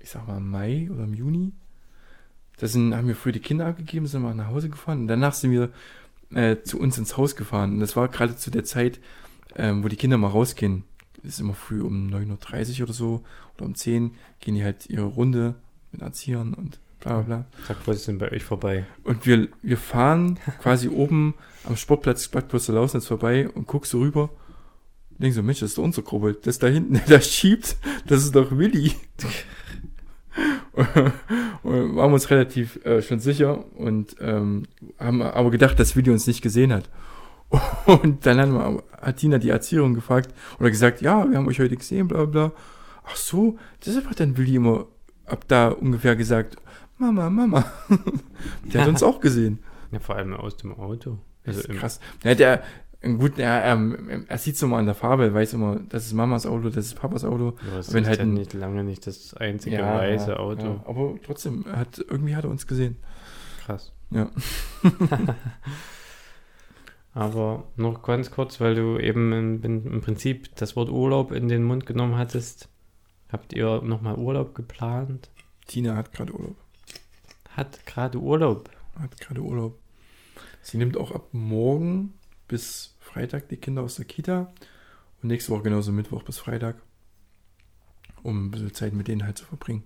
ich sag mal, im Mai oder im Juni. Da haben wir früh die Kinder abgegeben, sind mal nach Hause gefahren und danach sind wir äh, zu uns ins Haus gefahren. Und das war gerade zu der Zeit, ähm, wo die Kinder mal rausgehen. Das ist immer früh um 9.30 Uhr oder so oder um 10 gehen die halt ihre Runde mit Erziehern und bla bla bla. Sag, was ist denn bei euch vorbei? Und wir, wir fahren quasi oben am Sportplatz Bad Lausnitz vorbei und guckst so rüber. Und denk so, Mensch, das ist doch unsere Gruppe. Das da hinten, der da schiebt, das ist doch Willi. Und waren uns relativ äh, schon sicher und ähm, haben aber gedacht, dass Willi uns nicht gesehen hat. Und dann haben wir, hat Tina die Erzieherin gefragt oder gesagt, ja, wir haben euch heute gesehen, bla bla. Ach so, deshalb hat dann Willi immer ab da ungefähr gesagt, Mama, Mama. Der hat uns auch gesehen. Ja, vor allem aus dem Auto. Also Das ist krass. Ja, der, gut, er, er, er sieht es immer an der Farbe, weiß immer, das ist Mamas Auto, das ist Papas Auto. Ja, das ist halt ja ein- nicht lange nicht das einzige weiße Auto. Ja, aber trotzdem, hat, irgendwie hat er uns gesehen. Krass. Ja. Aber noch ganz kurz, weil du eben im im Prinzip das Wort Urlaub in den Mund genommen hattest. Habt ihr nochmal Urlaub geplant? Tina hat gerade Urlaub. Hat gerade Urlaub. Hat gerade Urlaub. Sie nimmt auch ab morgen bis Freitag die Kinder aus der Kita und nächste Woche genauso Mittwoch bis Freitag, um ein bisschen Zeit mit denen halt zu verbringen.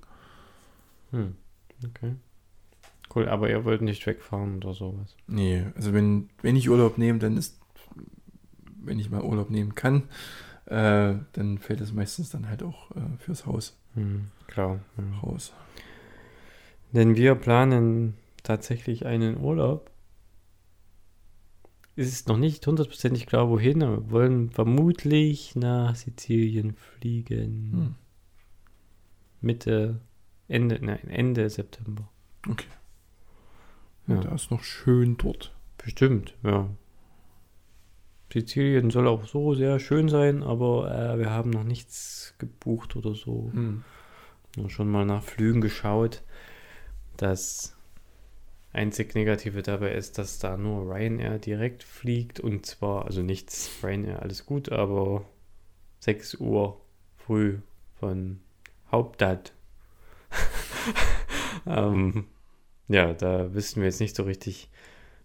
Hm. Okay. Cool, aber ihr wollt nicht wegfahren oder sowas. Nee, also wenn, wenn ich Urlaub nehme, dann ist wenn ich mal Urlaub nehmen kann, äh, dann fällt es meistens dann halt auch äh, fürs Haus Hm, klar. Ja. raus. Denn wir planen tatsächlich einen Urlaub. Es ist noch nicht hundertprozentig klar, wohin, aber wir wollen vermutlich nach Sizilien fliegen. Hm. Mitte, Ende, nein, Ende September. Okay. Ja. Da ist noch schön dort. Bestimmt, ja. Sizilien soll auch so sehr schön sein, aber äh, wir haben noch nichts gebucht oder so. Hm. Nur schon mal nach Flügen geschaut. Das einzig Negative dabei ist, dass da nur Ryanair direkt fliegt und zwar, also nichts Ryanair, alles gut, aber 6 Uhr früh von Hauptstadt. ähm, ja, da wissen wir jetzt nicht so richtig,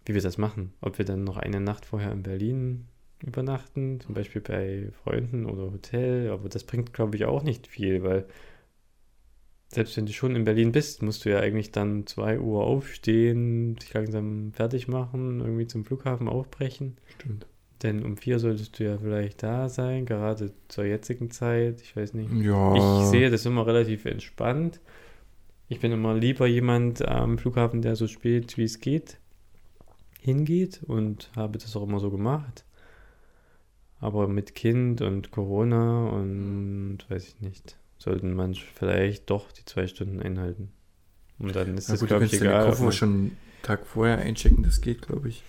wie wir das machen. Ob wir dann noch eine Nacht vorher in Berlin übernachten, zum Beispiel bei Freunden oder Hotel, aber das bringt, glaube ich, auch nicht viel, weil selbst wenn du schon in Berlin bist, musst du ja eigentlich dann 2 Uhr aufstehen, dich langsam fertig machen, irgendwie zum Flughafen aufbrechen. Stimmt. Denn um 4 solltest du ja vielleicht da sein, gerade zur jetzigen Zeit. Ich weiß nicht. Ja. Ich sehe das immer relativ entspannt. Ich bin immer lieber jemand am Flughafen, der so spät wie es geht hingeht und habe das auch immer so gemacht. Aber mit Kind und Corona und weiß ich nicht, sollten manche vielleicht doch die zwei Stunden einhalten. Und dann ist Na das, du glaube ich, egal. ob Koffer man- schon einen Tag vorher einchecken, das geht, glaube ich.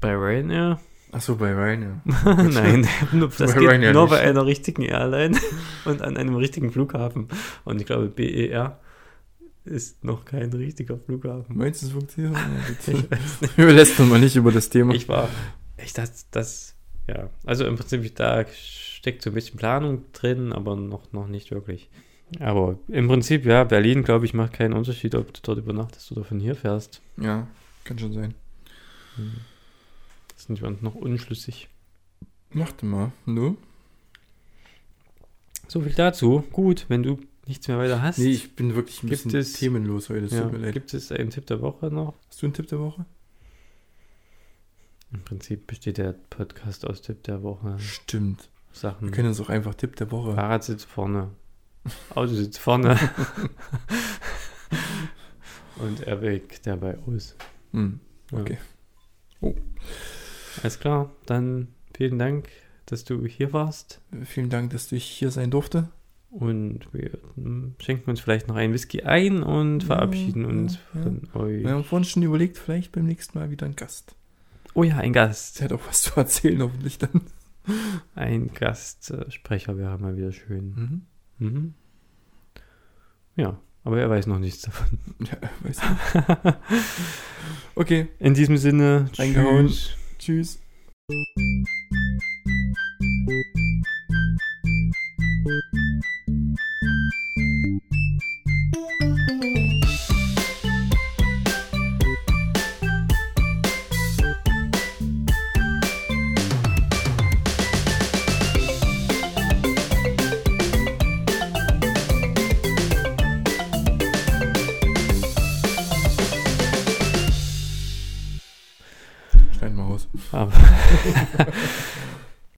Bei Ryanair? Achso, bei Ryanair. Nein, nur, das Bei geht Ryanair nur nicht. bei einer richtigen Airline und an einem richtigen Flughafen. Und ich glaube, BER ist noch kein richtiger Flughafen. Meinst du, es funktioniert? Überlässt man mal nicht über das Thema. Ich war, ich das, das, ja. Also im Prinzip, da steckt so ein bisschen Planung drin, aber noch, noch nicht wirklich. Aber im Prinzip, ja, Berlin, glaube ich, macht keinen Unterschied, ob du dort übernachtest oder von hier fährst. ja, kann schon sein. Sind wir uns noch unschlüssig. Macht mal. Du? So viel dazu. Gut, wenn du nichts mehr weiter hast. Nee, ich bin wirklich ein bisschen es- themenlos heute. Ja, gibt es einen Tipp der Woche noch? Hast du einen Tipp der Woche? Im Prinzip besteht der Podcast aus Tipp der Woche. Stimmt. Wir Sachen. können uns auch einfach Tipp der Woche. Fahrrad sitzt vorne. Auto sitzt vorne. Und er wägt dabei aus. Hm. Ja. Okay. Alles klar, dann vielen Dank, dass du hier warst. Vielen Dank, dass ich hier sein durfte. Und wir mm, schenken uns vielleicht noch einen Whisky ein und verabschieden ja, uns ja. von euch. Wir haben vorhin schon überlegt, vielleicht beim nächsten Mal wieder ein Gast. Oh ja, ein Gast. Der hat auch was zu erzählen, hoffentlich dann. Ein Gastsprecher wäre mal wieder schön. Mhm. Mhm. Ja, aber er weiß noch nichts davon. Ja, weiß nicht. Okay, In diesem Sinne, Reingehauen. tschüss. tschüss. Um,